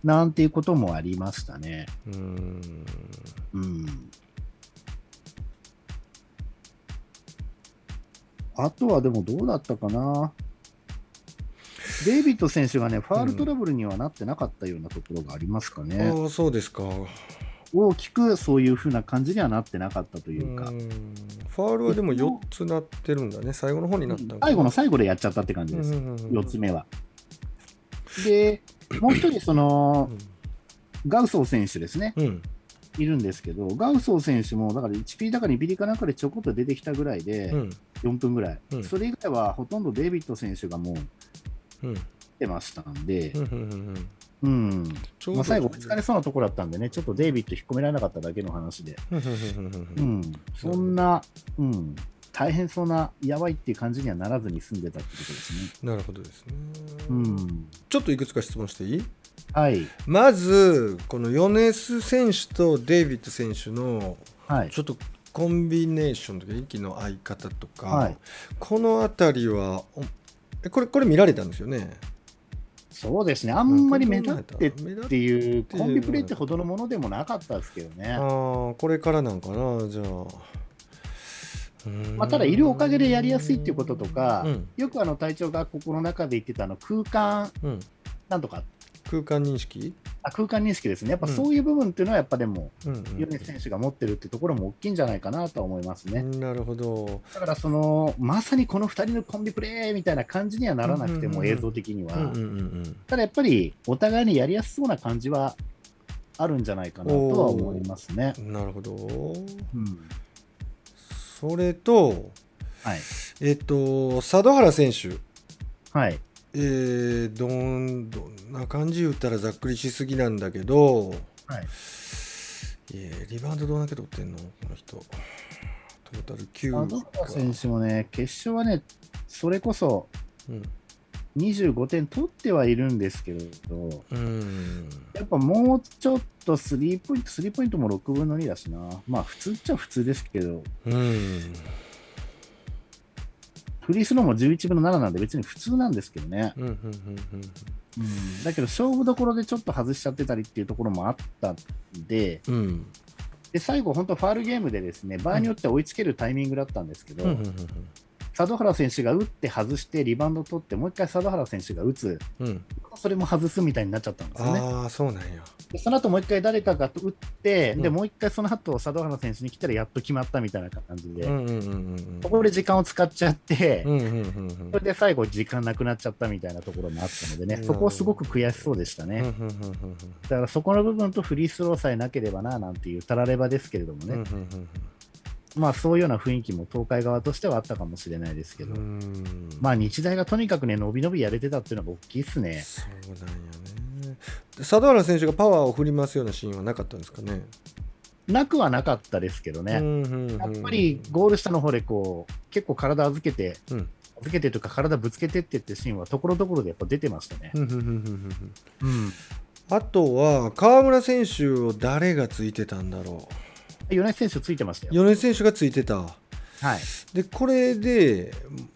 [SPEAKER 3] なんていうこともありましたね。
[SPEAKER 2] うん
[SPEAKER 3] うん。あとはでもどうだったかな。デイビッド選手がね、ファールトラブルにはなってなかったようなところがありますかね。
[SPEAKER 2] ああそうですか。
[SPEAKER 3] 大きくそういうふうな感じにはなってなかったというか、
[SPEAKER 2] うん。ファールはでも4つなってるんだね。最後の方になった
[SPEAKER 3] 最後の最後でやっちゃったって感じです、
[SPEAKER 2] うんうんうん
[SPEAKER 3] 4つ目は。で、もう一人、その、ガウソー選手ですね、
[SPEAKER 2] うん
[SPEAKER 3] いるんですけど、ガウソー選手も、だから1ピリだか2ピリかなんかでちょこっと出てきたぐらいで、
[SPEAKER 2] うん。
[SPEAKER 3] 4分ぐらい、
[SPEAKER 2] うん。
[SPEAKER 3] それ以外はほとんどデイビッド選手がもう
[SPEAKER 2] うん。
[SPEAKER 3] 出ましたんで。
[SPEAKER 2] う、ん
[SPEAKER 3] まあ、最後、疲れそうなところだったんでね、ちょっとデイビッド引っ込められなかっただけの話で、
[SPEAKER 2] うん、
[SPEAKER 3] そんな、うん、大変そうな、やばいっていう感じにはならずに済んでたってことですね。
[SPEAKER 2] なるほどですね。
[SPEAKER 3] うん、
[SPEAKER 2] ちょっといくつか質問していい？
[SPEAKER 3] はい、
[SPEAKER 2] まずこのヨネス選手とデイビッド選手の
[SPEAKER 3] はい、
[SPEAKER 2] ちょっとコンビネーションとか息の合い方とか、
[SPEAKER 3] はい。
[SPEAKER 2] この辺りはこれこれ見られたんですよね？
[SPEAKER 3] そうですね、あんまり目立ってっていう、
[SPEAKER 2] て
[SPEAKER 3] コンビプレーってほどのものでもなかったですけどね。
[SPEAKER 2] あーこれからなんかな？じゃあ。
[SPEAKER 3] まあ、ただ、いるおかげでやりやすいっていうこととか、
[SPEAKER 2] うん。
[SPEAKER 3] よくあの隊長がここの中で言ってたあの空間
[SPEAKER 2] うん、
[SPEAKER 3] なんとか、
[SPEAKER 2] 空間認識、
[SPEAKER 3] あ空間認識ですね、やっぱ
[SPEAKER 2] うん。
[SPEAKER 3] そういう部分っていうのは、やっぱでも、
[SPEAKER 2] うんうん
[SPEAKER 3] 選手が持ってるってところも大きいんじゃないかなとは思いますね。
[SPEAKER 2] なるほど、
[SPEAKER 3] だからその、まさにこの2人のコンビプレーみたいな感じにはならなくても、映像的には、ただやっぱりお互いにやりやすそうな感じはあるんじゃないかなとは思いますね。
[SPEAKER 2] うん、なるほど。
[SPEAKER 3] うん。
[SPEAKER 2] それと
[SPEAKER 3] はい、
[SPEAKER 2] えっと佐渡原選手。
[SPEAKER 3] はい、
[SPEAKER 2] えー、どんどんな感じ言ったらざっくりしすぎなんだけど、
[SPEAKER 3] はい、
[SPEAKER 2] えーリバウンドどんだけ取ってんの？この人。トータル9
[SPEAKER 3] 佐渡原選手もね、決勝はね、それこそ
[SPEAKER 2] うん。
[SPEAKER 3] 25点取ってはいるんですけれど、
[SPEAKER 2] うん。
[SPEAKER 3] やっぱもうちょっとスリーポイント、スリーポイントも6分の2だしな、まあ普通っちゃ普通ですけど、
[SPEAKER 2] うん。
[SPEAKER 3] フリースローも11分の7なんで別に普通なんですけどね。
[SPEAKER 2] うんうんうん
[SPEAKER 3] うん、だけど勝負どころでちょっと外しちゃってたりっていうところもあったんで、
[SPEAKER 2] うん。うん
[SPEAKER 3] で最後、本当、ファールゲームでですね場合によっては追いつけるタイミングだったんですけど、
[SPEAKER 2] うんうん
[SPEAKER 3] 佐渡原選手が打って外して、リバウンド取って、もう一回佐渡原選手が打つ、
[SPEAKER 2] うん。うん
[SPEAKER 3] それも外すみたいになっちゃったんですよね。
[SPEAKER 2] ああそうなんや。
[SPEAKER 3] でその後もう一回誰かが打って、で
[SPEAKER 2] うん。
[SPEAKER 3] もう一回その後佐渡原選手に来たらやっと決まったみたいな感じで、そこで時間を使っちゃって、それで最後、時間なくなっちゃったみたいなところもあったのでね、
[SPEAKER 2] うん。
[SPEAKER 3] そこはすごく悔しそうでしたね。だからそこの部分とフリースローさえなければななんていうたらればですけれどもね、まあそういうような雰囲気も東海側としてはあったかもしれないですけど、まあ日大がとにかくね、伸び伸びやれてたっていうのが大きいですね。
[SPEAKER 2] そうなんやね。佐渡原選手がパワーを振り回すようなシーンはなかったんですかね？
[SPEAKER 3] なくはなかったですけどね、
[SPEAKER 2] うんうんうん。
[SPEAKER 3] やっぱりゴール下の方でこう結構体預けて、
[SPEAKER 2] うん。
[SPEAKER 3] 預けてというか体ぶつけてってってシーンはところどころでやっぱ出てましたね。
[SPEAKER 2] うん。あとは河村選手を誰がついてたんだろ
[SPEAKER 3] 米津選手ついてましたよ。
[SPEAKER 2] う米津選手がついてた
[SPEAKER 3] はい。
[SPEAKER 2] でこれで、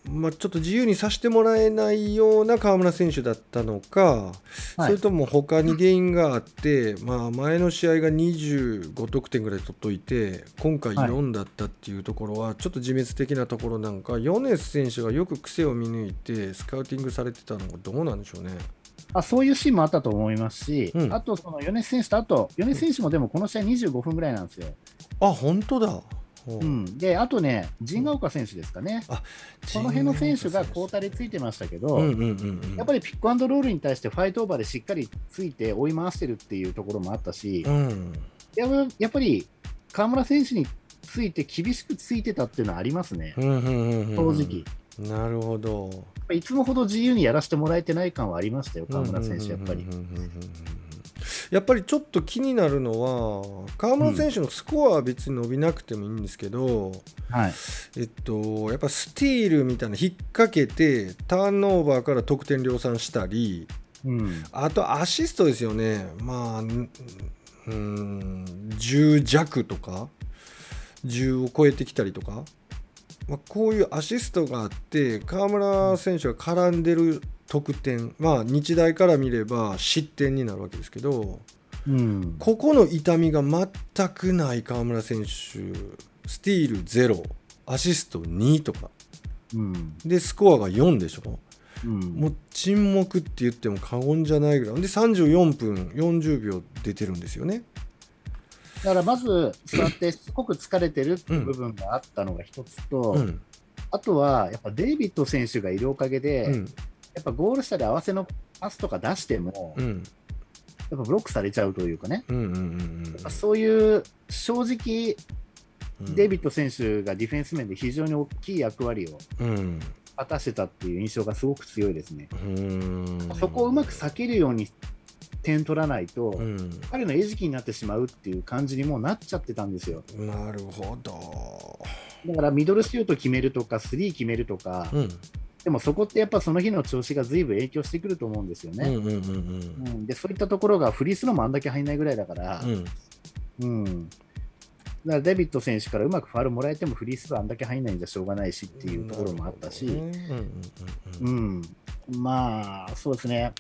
[SPEAKER 2] まあ、ちょっと自由にさせてもらえないような河村選手だったのか、
[SPEAKER 3] はい
[SPEAKER 2] それとも他に原因があって、まあ、前の試合が25得点ぐらい取っといて今回
[SPEAKER 3] はい
[SPEAKER 2] 4だったっていうところはちょっと自滅的なところなんか米津選手がよく癖を見抜いてスカウティングされてたのがどうなんでしょうね。
[SPEAKER 3] あそういうシーンもあったと思いますし、
[SPEAKER 2] うん
[SPEAKER 3] あとその米津選手と、あと米津選手もでもこの試合25分ぐらいなんですよ。
[SPEAKER 2] あ本当だ。ほう。
[SPEAKER 3] うん、で、あとね、陣ヶ丘選手ですかね、
[SPEAKER 2] あ
[SPEAKER 3] この辺の選手が交代でついてましたけど、
[SPEAKER 2] うんうんうんうん、
[SPEAKER 3] やっぱりピックアンドロールに対してファイトオーバーでしっかりついて追い回してるっていうところもあったし、
[SPEAKER 2] うん。
[SPEAKER 3] やっぱやっぱり河村選手について厳しくついてたっていうのはありますね、
[SPEAKER 2] うんうんうんうん
[SPEAKER 3] 正直。
[SPEAKER 2] なるほど。
[SPEAKER 3] いつもほど自由にやらせてもらえてない感はありましたよ、河村選手、やっぱり。
[SPEAKER 2] うん。うんうんうんうんうんやっぱりちょっと気になるのは川村選手のスコアは別に伸びなくてもいいんですけど、
[SPEAKER 3] はい。
[SPEAKER 2] えっと、やっぱスティールみたいな引っ掛けてターンオーバーから得点量産したり
[SPEAKER 3] うん。
[SPEAKER 2] あとアシストですよねまあんうん10弱とか10を超えてきたりとか、まあ、こういうアシストがあって川村選手が絡んでる得点まあ日大から見れば失点になるわけですけど
[SPEAKER 3] うん。
[SPEAKER 2] ここの痛みが全くない川村選手スティール0アシスト2とか
[SPEAKER 3] うん。
[SPEAKER 2] でスコアが4でしょ
[SPEAKER 3] うん。
[SPEAKER 2] もう沈黙って言っても過言じゃないぐらいで34分40秒出てるんですよね
[SPEAKER 3] だからまず、座ってすごく疲れてるっていう部分があったのが一つと、
[SPEAKER 2] うん。
[SPEAKER 3] あとはやっぱデイビッド選手がいるおかげで、
[SPEAKER 2] うん。
[SPEAKER 3] やっぱゴール下で合わせのパスとか出しても、やっ
[SPEAKER 2] うん
[SPEAKER 3] ぱブロックされちゃうというかね、そういう正直、
[SPEAKER 2] うん。
[SPEAKER 3] デイビッド選手がディフェンス面で非常に大きい役割を
[SPEAKER 2] うん。
[SPEAKER 3] 果たしてたっていう印象がすごく強いですね。
[SPEAKER 2] うん。
[SPEAKER 3] そこをうまく避けるように点取らないと、
[SPEAKER 2] うん。
[SPEAKER 3] 彼の餌食になってしまうっていう感じにもうなっちゃってたんですよ。
[SPEAKER 2] なるほど。
[SPEAKER 3] だからミドルシュート決めるとか、スリー決めるとか、
[SPEAKER 2] うん。
[SPEAKER 3] でもそこってやっぱその日の調子が随分影響してくると思うんですよね。でそういったところがフリースローもあんだけ入んないぐらいだから、
[SPEAKER 2] うん。
[SPEAKER 3] うん。だからデビッド選手からうまくファウルもらえてもフリースローあんだけ入んないんじゃしょうがないしっていうところもあったし、まあそうですね、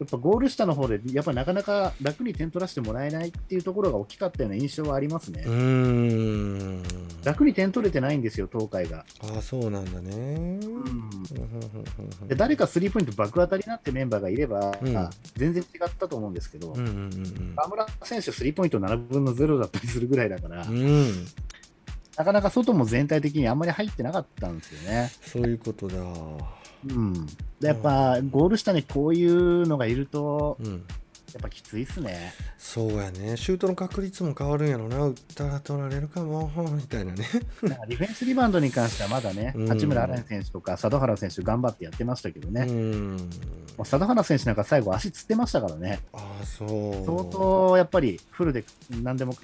[SPEAKER 3] やっぱゴール下の方でやっぱなかなか楽に点取らせてもらえないっていうところが大きかったような印象はありますね。
[SPEAKER 2] うーん。
[SPEAKER 3] 楽に点取れてないんですよ、東海が。
[SPEAKER 2] ああそうなんだね。うん。
[SPEAKER 3] で誰かスリーポイント爆当たりになってメンバーがいれば、
[SPEAKER 2] うん。
[SPEAKER 3] 全然違ったと思うんですけど、
[SPEAKER 2] うんうんうん
[SPEAKER 3] 河村選手、スリーポイント7分の0だったりするぐらいだから、
[SPEAKER 2] うん。うん
[SPEAKER 3] なかなか外も全体的にあんまり入ってなかったんですよね。
[SPEAKER 2] そういうことだ。
[SPEAKER 3] うん、でやっぱゴール下にこういうのがいると、
[SPEAKER 2] うん。
[SPEAKER 3] やっぱきついっすね。
[SPEAKER 2] そうやね。シュートの確率も変わるんやろな。打ったら取られるかもみたいなね。
[SPEAKER 3] ディフェンスリバウンドに関してはまだね、
[SPEAKER 2] うん。
[SPEAKER 3] 八村塁選手とか佐渡原選手、頑張ってやってましたけどね、
[SPEAKER 2] う
[SPEAKER 3] も
[SPEAKER 2] ん
[SPEAKER 3] う佐渡原選手なんか最後、足つってましたからね、
[SPEAKER 2] ああそう。
[SPEAKER 3] 相当やっぱりフルで何でも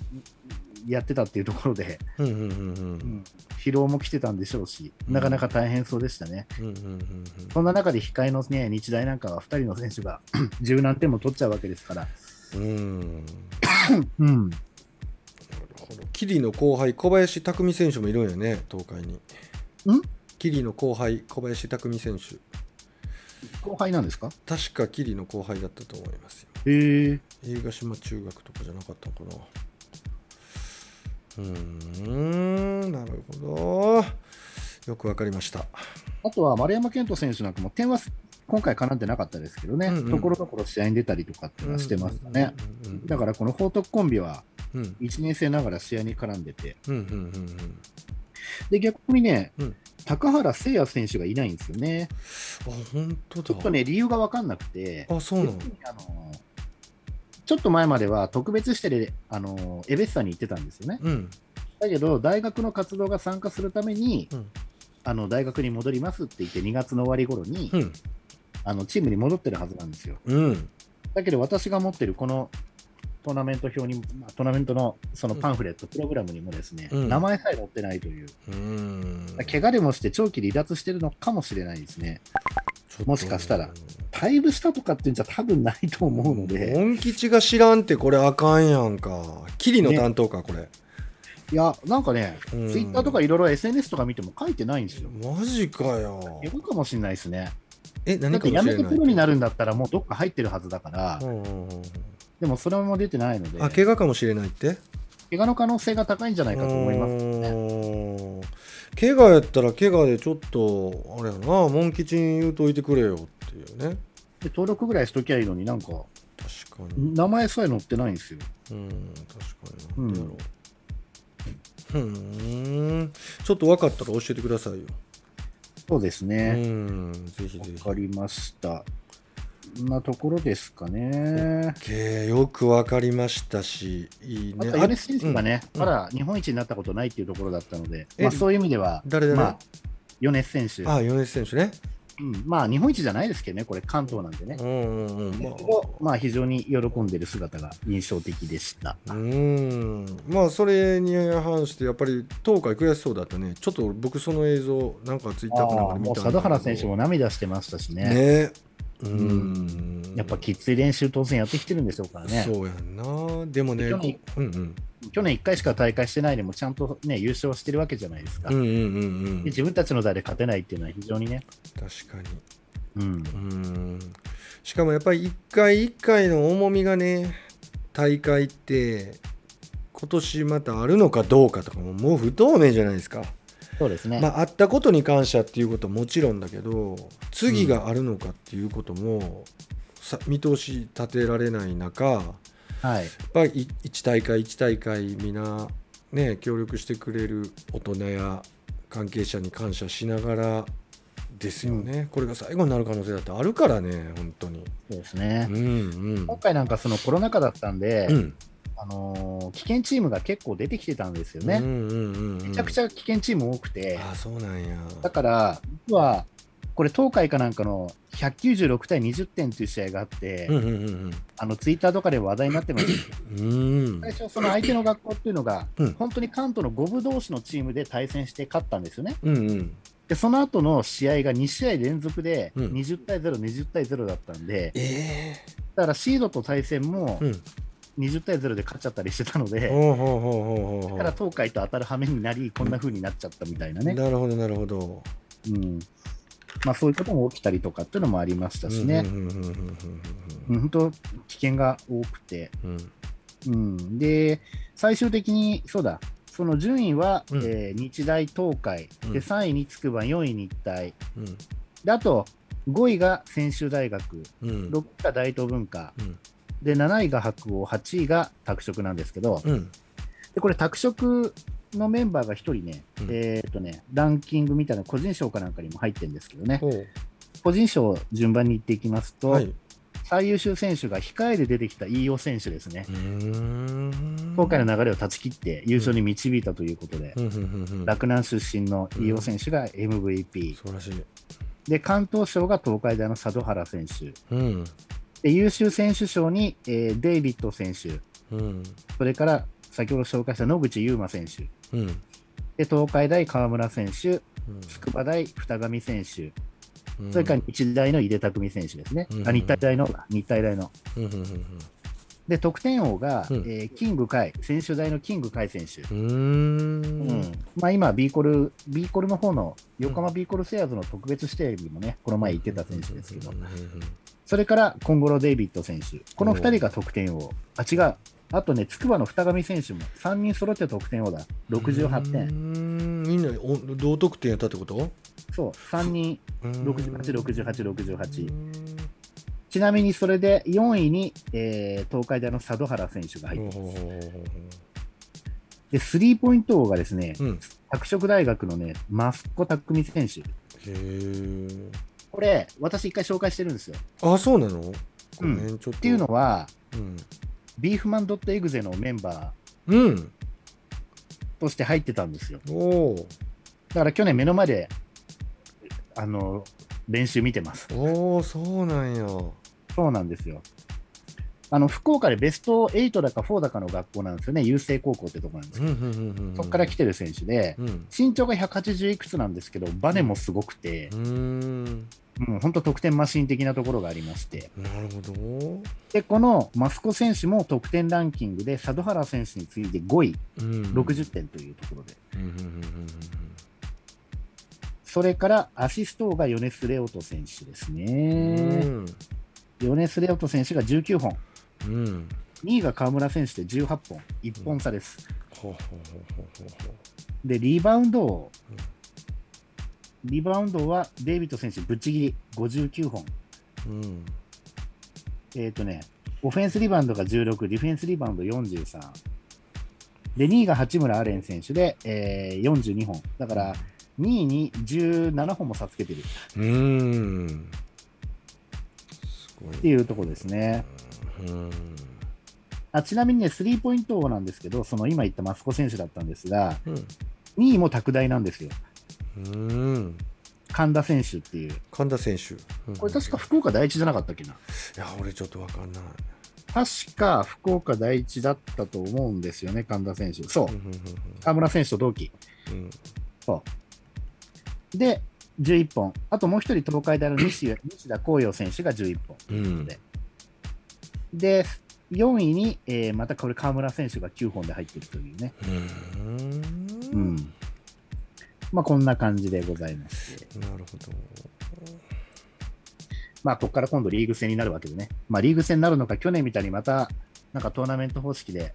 [SPEAKER 3] やってたっていうところで、
[SPEAKER 2] うんうんうんうん。
[SPEAKER 3] うん。疲労も来てたんでしょうし、なかなか大変そうでしたね。
[SPEAKER 2] うんうんうん
[SPEAKER 3] そんな中で控えの、ね、日大なんかは2人の選手が 十何点も取っちゃうわけですから。
[SPEAKER 2] うん。うん。キリの後輩小林拓選手もいるんやね東海に。
[SPEAKER 3] ん？
[SPEAKER 2] キリの後輩小林拓選手。
[SPEAKER 3] 後輩なんですか？
[SPEAKER 2] 確かキリの後輩だったと思いますよ。
[SPEAKER 3] へえ
[SPEAKER 2] 映画島中学とかじゃなかったのかなうーんなるほど。よくわかりました。
[SPEAKER 3] あとは丸山健人選手なんかも点は今回絡んでなかったですけどね、
[SPEAKER 2] うんうん。
[SPEAKER 3] ところどころ試合に出たりとかっていうのはしてましたね。
[SPEAKER 2] うんうんうん
[SPEAKER 3] だからこの報徳コンビは
[SPEAKER 2] うん。
[SPEAKER 3] 1年生ながら試合に絡んでて、
[SPEAKER 2] うんうんうん
[SPEAKER 3] で逆にね、
[SPEAKER 2] うん。
[SPEAKER 3] 高原誠也選手がいないんですよね。
[SPEAKER 2] うんあ本当だ。
[SPEAKER 3] ちょっとね、理由が分かんなくて、
[SPEAKER 2] あそうなの？
[SPEAKER 3] あのちょっと前までは特別指定であのエベッサに行ってたんですよね。
[SPEAKER 2] うん
[SPEAKER 3] だけど、大学の活動が参加するために、
[SPEAKER 2] うん
[SPEAKER 3] あの大学に戻りますって言って、2月の終わり頃に、
[SPEAKER 2] うん
[SPEAKER 3] あのチームに戻ってるはずなんですよ。
[SPEAKER 2] うん
[SPEAKER 3] だけど、私が持ってるこのトーナメント表に、まあトーナメントのそのパンフレット、プログラムにもですね、
[SPEAKER 2] うん。
[SPEAKER 3] 名前さえ載ってないという、
[SPEAKER 2] うん。
[SPEAKER 3] 怪我でもして長期離脱してるのかもしれないですね。もしかしたら。退部したとかっていうんじゃ多分ないと思うので、
[SPEAKER 2] モン吉が知らんってこれあかんやんか。キリの担当かこれ。
[SPEAKER 3] いや、なんかね、ツイ
[SPEAKER 2] うん
[SPEAKER 3] ッターとかいろいろ SNS とか見ても書いてないんですよ。
[SPEAKER 2] マジかよ。
[SPEAKER 3] いるかもしれないですね。だ
[SPEAKER 2] え何かもしれない。
[SPEAKER 3] めてプロになるんだったら、もうどっか入ってるはずだから、
[SPEAKER 2] うんうんうん
[SPEAKER 3] でもそれも出てないので、
[SPEAKER 2] あ怪我かもしれないって？
[SPEAKER 3] 怪我の可能性が高いんじゃないかと思います。ね。
[SPEAKER 2] ね怪我やったら怪我でちょっとあれやなモン吉に言うといてくれよっていうね。
[SPEAKER 3] で登録ぐらいしときゃいいのになんか、
[SPEAKER 2] 確かに。
[SPEAKER 3] 名前さえ載ってないんですよ。
[SPEAKER 2] うん確かに。なんでやろう。ふーん。ちょっと分かったら教えてくださいよ。
[SPEAKER 3] そうです
[SPEAKER 2] う
[SPEAKER 3] ね。
[SPEAKER 2] んぜひぜひ。
[SPEAKER 3] わかりました。なところですかね。
[SPEAKER 2] OK よく分かりましたしいいね。
[SPEAKER 3] あと、米津選手がね、
[SPEAKER 2] うん
[SPEAKER 3] まだ日本一になったことないっていうところだったので、
[SPEAKER 2] え
[SPEAKER 3] まあ、そういう意味では、
[SPEAKER 2] 誰誰？
[SPEAKER 3] まあ、米津選手、
[SPEAKER 2] あ米津選手ね。
[SPEAKER 3] うん、まあ日本一じゃないですけどね、これ関東なんでね。
[SPEAKER 2] う。んうんうん。ま
[SPEAKER 3] あ。非常に喜んでる姿が印象的でした。
[SPEAKER 2] あうん。まあそれに反してやっぱり東海悔しそうだったね。ちょっと僕その映像なんかツイッターかなんかで見たん
[SPEAKER 3] 原選手も涙してましたしね。
[SPEAKER 2] ねうん
[SPEAKER 3] やっぱきつい練習当然やってきてるんでしょうからね。
[SPEAKER 2] そうやんなでもね
[SPEAKER 3] 去年
[SPEAKER 2] うんうん
[SPEAKER 3] 去年1回しか大会してないでもちゃんとね優勝してるわけじゃないですか。
[SPEAKER 2] うんうんうんうん
[SPEAKER 3] で自分たちの代で勝てないっていうのは非常にね。
[SPEAKER 2] 確かに
[SPEAKER 3] うん
[SPEAKER 2] うんしかもやっぱり一回一回の重みがね大会って今年またあるのかどうかとかももう不透明じゃないですか。
[SPEAKER 3] そうですね。
[SPEAKER 2] まあ、あったことに感謝っていうことはもちろんだけど次があるのかっていうことも、さ見通し立てられない中やっ
[SPEAKER 3] はい。
[SPEAKER 2] ぱり1大会1大会みんな、ね、協力してくれる大人や関係者に感謝しながらですよね、これが最後になる可能性だってあるからね本当に。
[SPEAKER 3] そうです
[SPEAKER 2] う
[SPEAKER 3] ね。
[SPEAKER 2] んうん
[SPEAKER 3] 今回なんかそのコロナ禍だったんで、
[SPEAKER 2] うん
[SPEAKER 3] あのー危険チームが結構出てきてたんですよね。
[SPEAKER 2] うんうんうんうん。
[SPEAKER 3] めちゃくちゃ危険チーム多くて、
[SPEAKER 2] ああそうなんや。
[SPEAKER 3] だから、実は、これ、東海かなんかの196対20点という試合があって、
[SPEAKER 2] うんうんうん
[SPEAKER 3] あのツイッターとかで話題になってました。最初、その相手の学校っていうのが、
[SPEAKER 2] うん。
[SPEAKER 3] 本当に関東の五部同士のチームで対戦して勝ったんですよね。
[SPEAKER 2] うんうん。
[SPEAKER 3] で、その後の試合が2試合連続で
[SPEAKER 2] うん。
[SPEAKER 3] 20対0、20対0だったんで、
[SPEAKER 2] え
[SPEAKER 3] だからシードと対戦も
[SPEAKER 2] えうん
[SPEAKER 3] 20対0で勝っちゃったりしてたので、だから東海と当たる羽目になり、こんな風になっちゃったみたいなね。
[SPEAKER 2] なるほどなるほど。
[SPEAKER 3] うん。まあ、そういうことも起きたりとかっていうのもありましたしね、本当、危険が多くて、
[SPEAKER 2] うん。うん。
[SPEAKER 3] うん、で、最終的に、そうだ、その順位は、
[SPEAKER 2] うん。
[SPEAKER 3] えー日大東海、
[SPEAKER 2] うん。
[SPEAKER 3] で3位に筑波、4位日体、
[SPEAKER 2] うん。
[SPEAKER 3] であと5位が専修大学、
[SPEAKER 2] うん。
[SPEAKER 3] 6位が大東文化、
[SPEAKER 2] うん
[SPEAKER 3] で7位が白鴎、8位が拓殖なんですけど、
[SPEAKER 2] うん。
[SPEAKER 3] でこれ、拓殖のメンバーが1人ね、
[SPEAKER 2] うん。
[SPEAKER 3] えーっとね、ランキングみたいな個人賞かなんかにも入ってるんですけどね、個人賞順番に言っていきますと、
[SPEAKER 2] はい。
[SPEAKER 3] 最優秀選手が控えで出てきた飯尾選手ですね。今回の流れを断ち切って優勝に導いたということで、
[SPEAKER 2] うん。うん。うん。うん。
[SPEAKER 3] 洛南出身の飯尾選手が MVP、
[SPEAKER 2] 素晴らしい。
[SPEAKER 3] で敢闘賞が東海大の佐渡原選手、
[SPEAKER 2] うん
[SPEAKER 3] で優秀選手賞に、えーデイビッド選手、
[SPEAKER 2] うん。
[SPEAKER 3] それから先ほど紹介した野口優馬選手、
[SPEAKER 2] うん。
[SPEAKER 3] で東海大河村選手、
[SPEAKER 2] うん。
[SPEAKER 3] 筑波大二上選手、
[SPEAKER 2] うん。
[SPEAKER 3] それから日大の井出拓実選手ですね、
[SPEAKER 2] うん。
[SPEAKER 3] あ日体大の、日体大の。で、得点王が、
[SPEAKER 2] うん。
[SPEAKER 3] えーキング海、専修大のキング海選手。
[SPEAKER 2] うん。
[SPEAKER 3] まあ、今、ビーコル、ビーコルの方の横浜ビーコルセアーズの特別指定にもね、この前行ってた選手ですけどそれから今後のデイビッド選手、この2人が得点王、あ、違う、あとね、筑波の二上選手も3人揃って得点王だ、68
[SPEAKER 2] うー
[SPEAKER 3] 点、
[SPEAKER 2] んみんなお同得点やったってこと？
[SPEAKER 3] そう、3人、
[SPEAKER 2] うん
[SPEAKER 3] 68、68、68
[SPEAKER 2] う、ん。
[SPEAKER 3] ちなみにそれで4位に、えー東海大の佐渡原選手が入ってます。で、スリーポイント王がですね、
[SPEAKER 2] ううん。
[SPEAKER 3] 拓殖大学のね、増子匠選手、
[SPEAKER 2] へえ
[SPEAKER 3] これ、私一回紹介してるんですよ。
[SPEAKER 2] あそうなの？ご
[SPEAKER 3] うん。
[SPEAKER 2] っと。
[SPEAKER 3] っていうのは、
[SPEAKER 2] うん。
[SPEAKER 3] ビーフマンドットエグゼのメンバ
[SPEAKER 2] うん。
[SPEAKER 3] ーとして入ってたんですよ。
[SPEAKER 2] おお
[SPEAKER 3] だから去年目の前で、あの、練習見てます。
[SPEAKER 2] おおそうなんや。
[SPEAKER 3] そうなんですよ。あの、福岡でベスト8だか4だかの学校なんですよね。郵政高校ってとこなんですけど、
[SPEAKER 2] うんうんうんうん
[SPEAKER 3] そこから来てる選手で、
[SPEAKER 2] うん。
[SPEAKER 3] 身長が180いくつなんですけど、バネもすごくて。
[SPEAKER 2] う、ーん
[SPEAKER 3] もう本当得点マシン的なところがありまして、
[SPEAKER 2] なるほど。
[SPEAKER 3] で、このマスコ選手も得点ランキングで佐渡原選手に次いで5位、
[SPEAKER 2] うん。
[SPEAKER 3] 60点というところで、
[SPEAKER 2] うんうんうん
[SPEAKER 3] それからアシストがヨネス・レオト選手です
[SPEAKER 2] うんう
[SPEAKER 3] ね。
[SPEAKER 2] ん。
[SPEAKER 3] ヨネス・レオト選手が19本、
[SPEAKER 2] うん。
[SPEAKER 3] 2位が河村選手で18本、1本差です。
[SPEAKER 2] ほうほうほうほうほう。ほ
[SPEAKER 3] で、リバウンド王
[SPEAKER 2] うん
[SPEAKER 3] リバウンドはデイビッド選手ぶっちぎり59本。
[SPEAKER 2] ううん
[SPEAKER 3] えっ、とね、オフェンスリバウンドが16、ディフェンスリバウンド43。で、2位が八村アレン選手で、えー42本。だから、2位に17本も差つけてる
[SPEAKER 2] うーんすごい
[SPEAKER 3] っていうところですね。
[SPEAKER 2] うん
[SPEAKER 3] あちなみにね、スリーポイント王なんですけど、その今言ったマスコ選手だったんですが、
[SPEAKER 2] うん
[SPEAKER 3] 2位も拓大なんですよ。
[SPEAKER 2] うん
[SPEAKER 3] 神田選手っていう、
[SPEAKER 2] 神田選手、うん
[SPEAKER 3] これ確か福岡第一じゃなかったっけな？
[SPEAKER 2] いや俺ちょっとわかんない
[SPEAKER 3] 確か福岡第一だったと思うんですよね、神田選手。そう
[SPEAKER 2] うん、うん
[SPEAKER 3] 河村選手と同期。
[SPEAKER 2] うん
[SPEAKER 3] そう。で、11本。あともう一人、東海大の西 西田光陽選手が11本。
[SPEAKER 2] うんうん
[SPEAKER 3] でで、4位に、えーまたこれ、河村選手が9本で入ってるというね。
[SPEAKER 2] う
[SPEAKER 3] うんん。まあ、こんな感じでございます。
[SPEAKER 2] なるほど
[SPEAKER 3] まあ、ここから今度リーグ戦になるわけでね。まあ、リーグ戦になるのか、去年みたいにまた、なんかトーナメント方式で、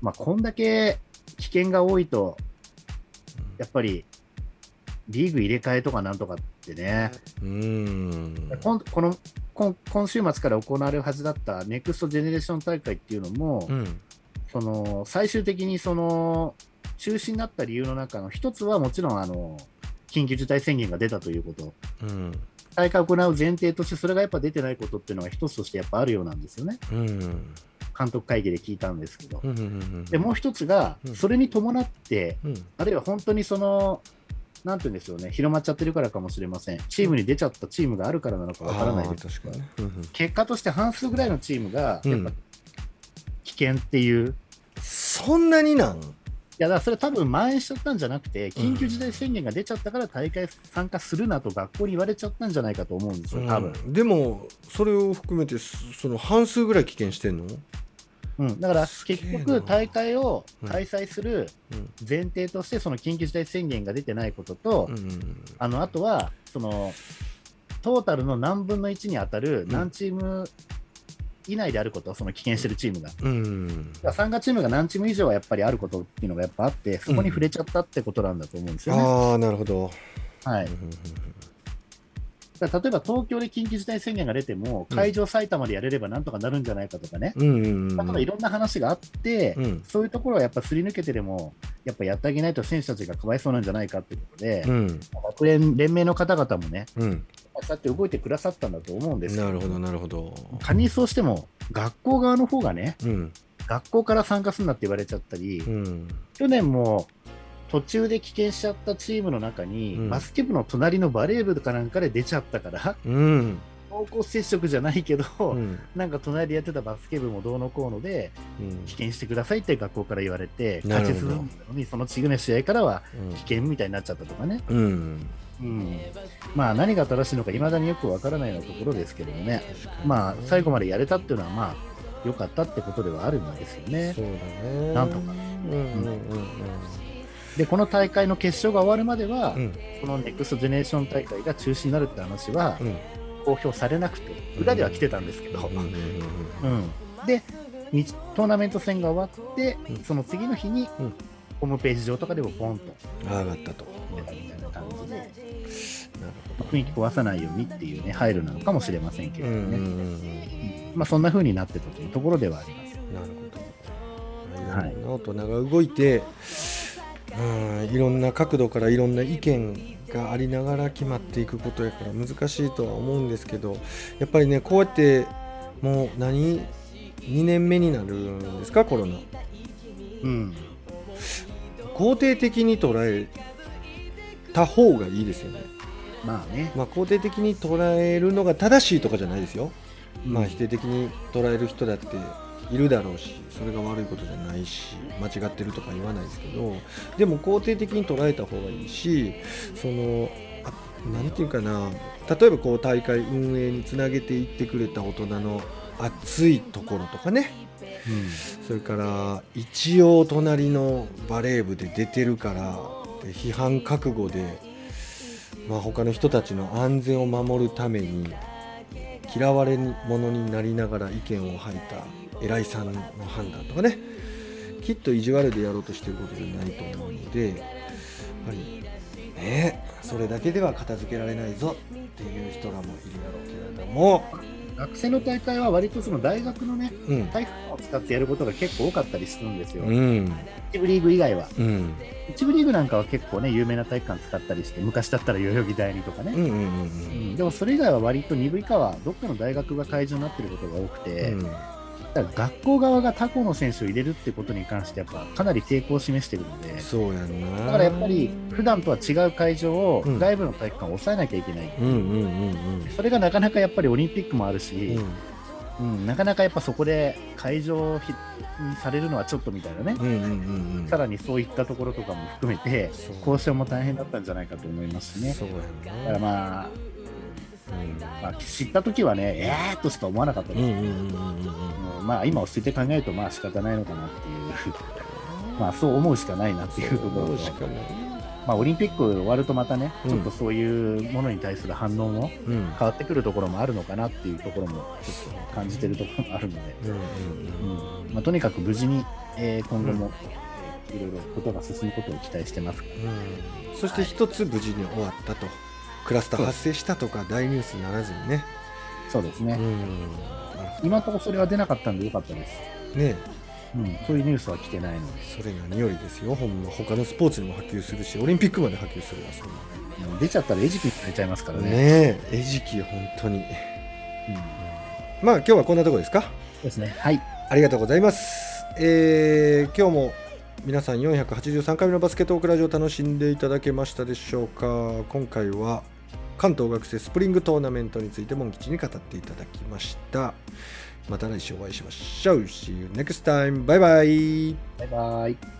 [SPEAKER 3] まあ、こんだけ危険が多いと、やっぱり、リーグ入れ替えとかなんとかってね、
[SPEAKER 2] うん
[SPEAKER 3] こんこの今今週末から行われるはずだったネクストジェネレーション大会っていうのも、
[SPEAKER 2] うん
[SPEAKER 3] その最終的にその中止になった理由の中の一つはもちろんあの緊急事態宣言が出たということ、
[SPEAKER 2] うん。
[SPEAKER 3] 大会を行う前提として、それがやっぱ出てないことっていうのが一つとしてやっぱあるようなんですよね、
[SPEAKER 2] うん。
[SPEAKER 3] 監督会議で聞いたんですけど。
[SPEAKER 2] うんうんうん
[SPEAKER 3] でもう一つが
[SPEAKER 2] う、ん。
[SPEAKER 3] それに伴って、
[SPEAKER 2] うん。
[SPEAKER 3] あるいは本当にその、なんて言うんでしょうね、広まっちゃってるからかもしれません、チームに出ちゃったチームがあるからなのかわからないです
[SPEAKER 2] 確かにね。うんうん。
[SPEAKER 3] 結果として半数ぐらいのチームが、
[SPEAKER 2] うん
[SPEAKER 3] やっぱ危険っていう、い
[SPEAKER 2] そんなになん？
[SPEAKER 3] や、だからそれ多分蔓延しちゃったんじゃなくて、緊急事態宣言が出ちゃったから大会参加するなと学校に言われちゃったんじゃないかと思うんですよ、多分。
[SPEAKER 2] うんでもそれを含めてそその半数ぐらい危険してんの？
[SPEAKER 3] うん、だから結局、大会を開催する
[SPEAKER 2] うん。
[SPEAKER 3] 前提として、その緊急事態宣言が出てないことと、
[SPEAKER 2] うん
[SPEAKER 3] あのあとはそのトータルの何分の1に当たる何チーム以内であること、その棄権してるチームが。
[SPEAKER 2] うん。
[SPEAKER 3] だから参加チームが何チーム以上はやっぱりあることっていうのがやっぱあって、そこに触れちゃったってことなんだと思うんですよね。
[SPEAKER 2] ああなるほど。
[SPEAKER 3] はい、例えば東京で緊急事態宣言が出ても、会場埼玉でやれればなんとかなるんじゃないかとかね、
[SPEAKER 2] うんうんうん
[SPEAKER 3] だからいろんな話があって、
[SPEAKER 2] うん。
[SPEAKER 3] そういうところはやっぱすり抜けてでも、やっぱやってあげないと選手たちがかわいそうなんじゃないかっていうことで、
[SPEAKER 2] うん。
[SPEAKER 3] 学連連盟の方々もね、
[SPEAKER 2] うん。
[SPEAKER 3] そうやって動いてくださったんだと思うんですよ。
[SPEAKER 2] なるほどなるほど。
[SPEAKER 3] 仮にそうしても、学校側の方がね、
[SPEAKER 2] うん。
[SPEAKER 3] 学校から参加するなって言われちゃったり、
[SPEAKER 2] うん。
[SPEAKER 3] 去年も途中で棄権しちゃったチームの中に、
[SPEAKER 2] うん。
[SPEAKER 3] バスケ部の隣のバレー部かなんかで出ちゃったから、
[SPEAKER 2] うん。
[SPEAKER 3] 濃厚接触じゃないけど、
[SPEAKER 2] うん。
[SPEAKER 3] なんか隣でやってたバスケ部もどうのこうので、
[SPEAKER 2] うん。
[SPEAKER 3] 棄権してくださいって学校から言われて、勝ち進んだのに、その次の試合からは棄権みたいになっちゃったとかね、
[SPEAKER 2] うん。
[SPEAKER 3] うん、まあ何が正しいのか、いまだによくわからないようなところですけどもね、まあ最後までやれたっていうのは、まあ良かったってことではあるんですよね。
[SPEAKER 2] そう。だね。
[SPEAKER 3] なんとか。
[SPEAKER 2] うんうん。うん
[SPEAKER 3] で、この大会の決勝が終わるまでは、
[SPEAKER 2] うん。
[SPEAKER 3] このネクストジェネレーション大会が中止になるって話は
[SPEAKER 2] うん。
[SPEAKER 3] 公表されなくて、裏では来てたんですけど、で、にトーナメント戦が終わって、
[SPEAKER 2] うん。
[SPEAKER 3] その次の日に、
[SPEAKER 2] うん。
[SPEAKER 3] ホームページ上とかでもポンと。
[SPEAKER 2] 上がったと。
[SPEAKER 3] みたいな感じで、雰囲気壊さないようにっていうね、配慮なのかもしれませんけれどもね、まあ、そんな風になってたというところではあります。
[SPEAKER 2] なるほど。
[SPEAKER 3] はい。
[SPEAKER 2] 大人が動いて、うん、いろんな角度からいろんな意見がありながら決まっていくことやから難しいとは思うんですけど、やっぱりねこうやってもう何2年目になるんですかコロナ。
[SPEAKER 3] うん
[SPEAKER 2] 肯定的に捉えた方がいいですよね。
[SPEAKER 3] まあね、
[SPEAKER 2] まあ肯定的に捉えるのが正しいとかじゃないですよ。まあ
[SPEAKER 3] うん
[SPEAKER 2] 否定的に捉える人だっているだろうしそれが悪いことじゃないし間違ってるとか言わないですけどでも肯定的に捉えた方がいいしそのあなんていうかな例えばこう大会運営につなげていってくれた大人の熱いところとかね。それから一応隣のバレー部で出てるからで批判覚悟で、まあ、他の人たちの安全を守るために嫌われ者になりながら意見を吐いた偉いさんの判断とかね。きっと意地悪でやろうとしてることじゃないと思うのでやっぱりねそれだけでは片付けられないぞっていう人らもいるだろうけれども、
[SPEAKER 3] 学生の大会は割とその大学のね、
[SPEAKER 2] うん。
[SPEAKER 3] 体育館を使ってやることが結構多かったりするんですよ、
[SPEAKER 2] うん。
[SPEAKER 3] 一部リーグ以外は。
[SPEAKER 2] うん。
[SPEAKER 3] 一部リーグなんかは結構ね、有名な体育館使ったりして、昔だったら代々木第二とかね、
[SPEAKER 2] うんうんうん
[SPEAKER 3] うん。でもそれ以外は割と2部以下はどっかの大学が会場になってることが多くて、
[SPEAKER 2] うん
[SPEAKER 3] だから学校側が他校の選手を入れるってことに関してやっぱかなり抵抗を示してるので
[SPEAKER 2] そうやんな。
[SPEAKER 3] だからやっぱり普段とは違う会場を
[SPEAKER 2] うん。
[SPEAKER 3] 外部の体育館を抑えなきゃいけない、
[SPEAKER 2] う。んうんうん
[SPEAKER 3] それがなかなかやっぱりオリンピックもあるし、
[SPEAKER 2] うん。
[SPEAKER 3] うんなかなかやっぱそこで会場にされるのはちょっとみたいなね、
[SPEAKER 2] うんうんうんうん。
[SPEAKER 3] さらにそういったところとかも含めて交渉も大変だったんじゃないかと思いますしね。
[SPEAKER 2] そう
[SPEAKER 3] だからまあ、
[SPEAKER 2] うん。
[SPEAKER 3] まあ、知った時はね、えーっとしか思わなかったです。
[SPEAKER 2] うんう
[SPEAKER 3] まあ今落ち着いて考えるとまあ仕方ないのかなって。いう、まあそう思うしかないなっていうところと
[SPEAKER 2] そうしかない
[SPEAKER 3] まあオリンピック終わるとまたね、
[SPEAKER 2] うん。
[SPEAKER 3] ちょっとそういうものに対する反応も
[SPEAKER 2] うん。
[SPEAKER 3] 変わってくるところもあるのかなっていうところもちょっと感じてるところもあるので、
[SPEAKER 2] うん。
[SPEAKER 3] まあ、とにかく無事に、えー今後も、えーいろいろことが進むことを期待してます。
[SPEAKER 2] うん。そして一つ無事に終わったとクラスター発生したとか大ニュースにならずにね
[SPEAKER 3] そうですね。
[SPEAKER 2] うん
[SPEAKER 3] 今のところそれは出なかったんでよかったです。
[SPEAKER 2] ね
[SPEAKER 3] うん、そういうニュースは来てないので、
[SPEAKER 2] それ何よりですよほんま他のスポーツにも波及するしオリンピックまで波及するわそ
[SPEAKER 3] 出ちゃったら餌食にされちゃいますからね。
[SPEAKER 2] ねえ餌食本当に
[SPEAKER 3] うん、
[SPEAKER 2] まあ今日はこんなところですか？
[SPEAKER 3] ですね。はい。
[SPEAKER 2] ありがとうございます。えー今日も皆さん483回目のバスケットオークラジオ楽しんでいただけましたでしょうか？今回は関東学生スプリングトーナメントについてモン吉に語っていただきました。また来週お会いしましょう。See you next time. バイバイ。
[SPEAKER 3] バイバイ。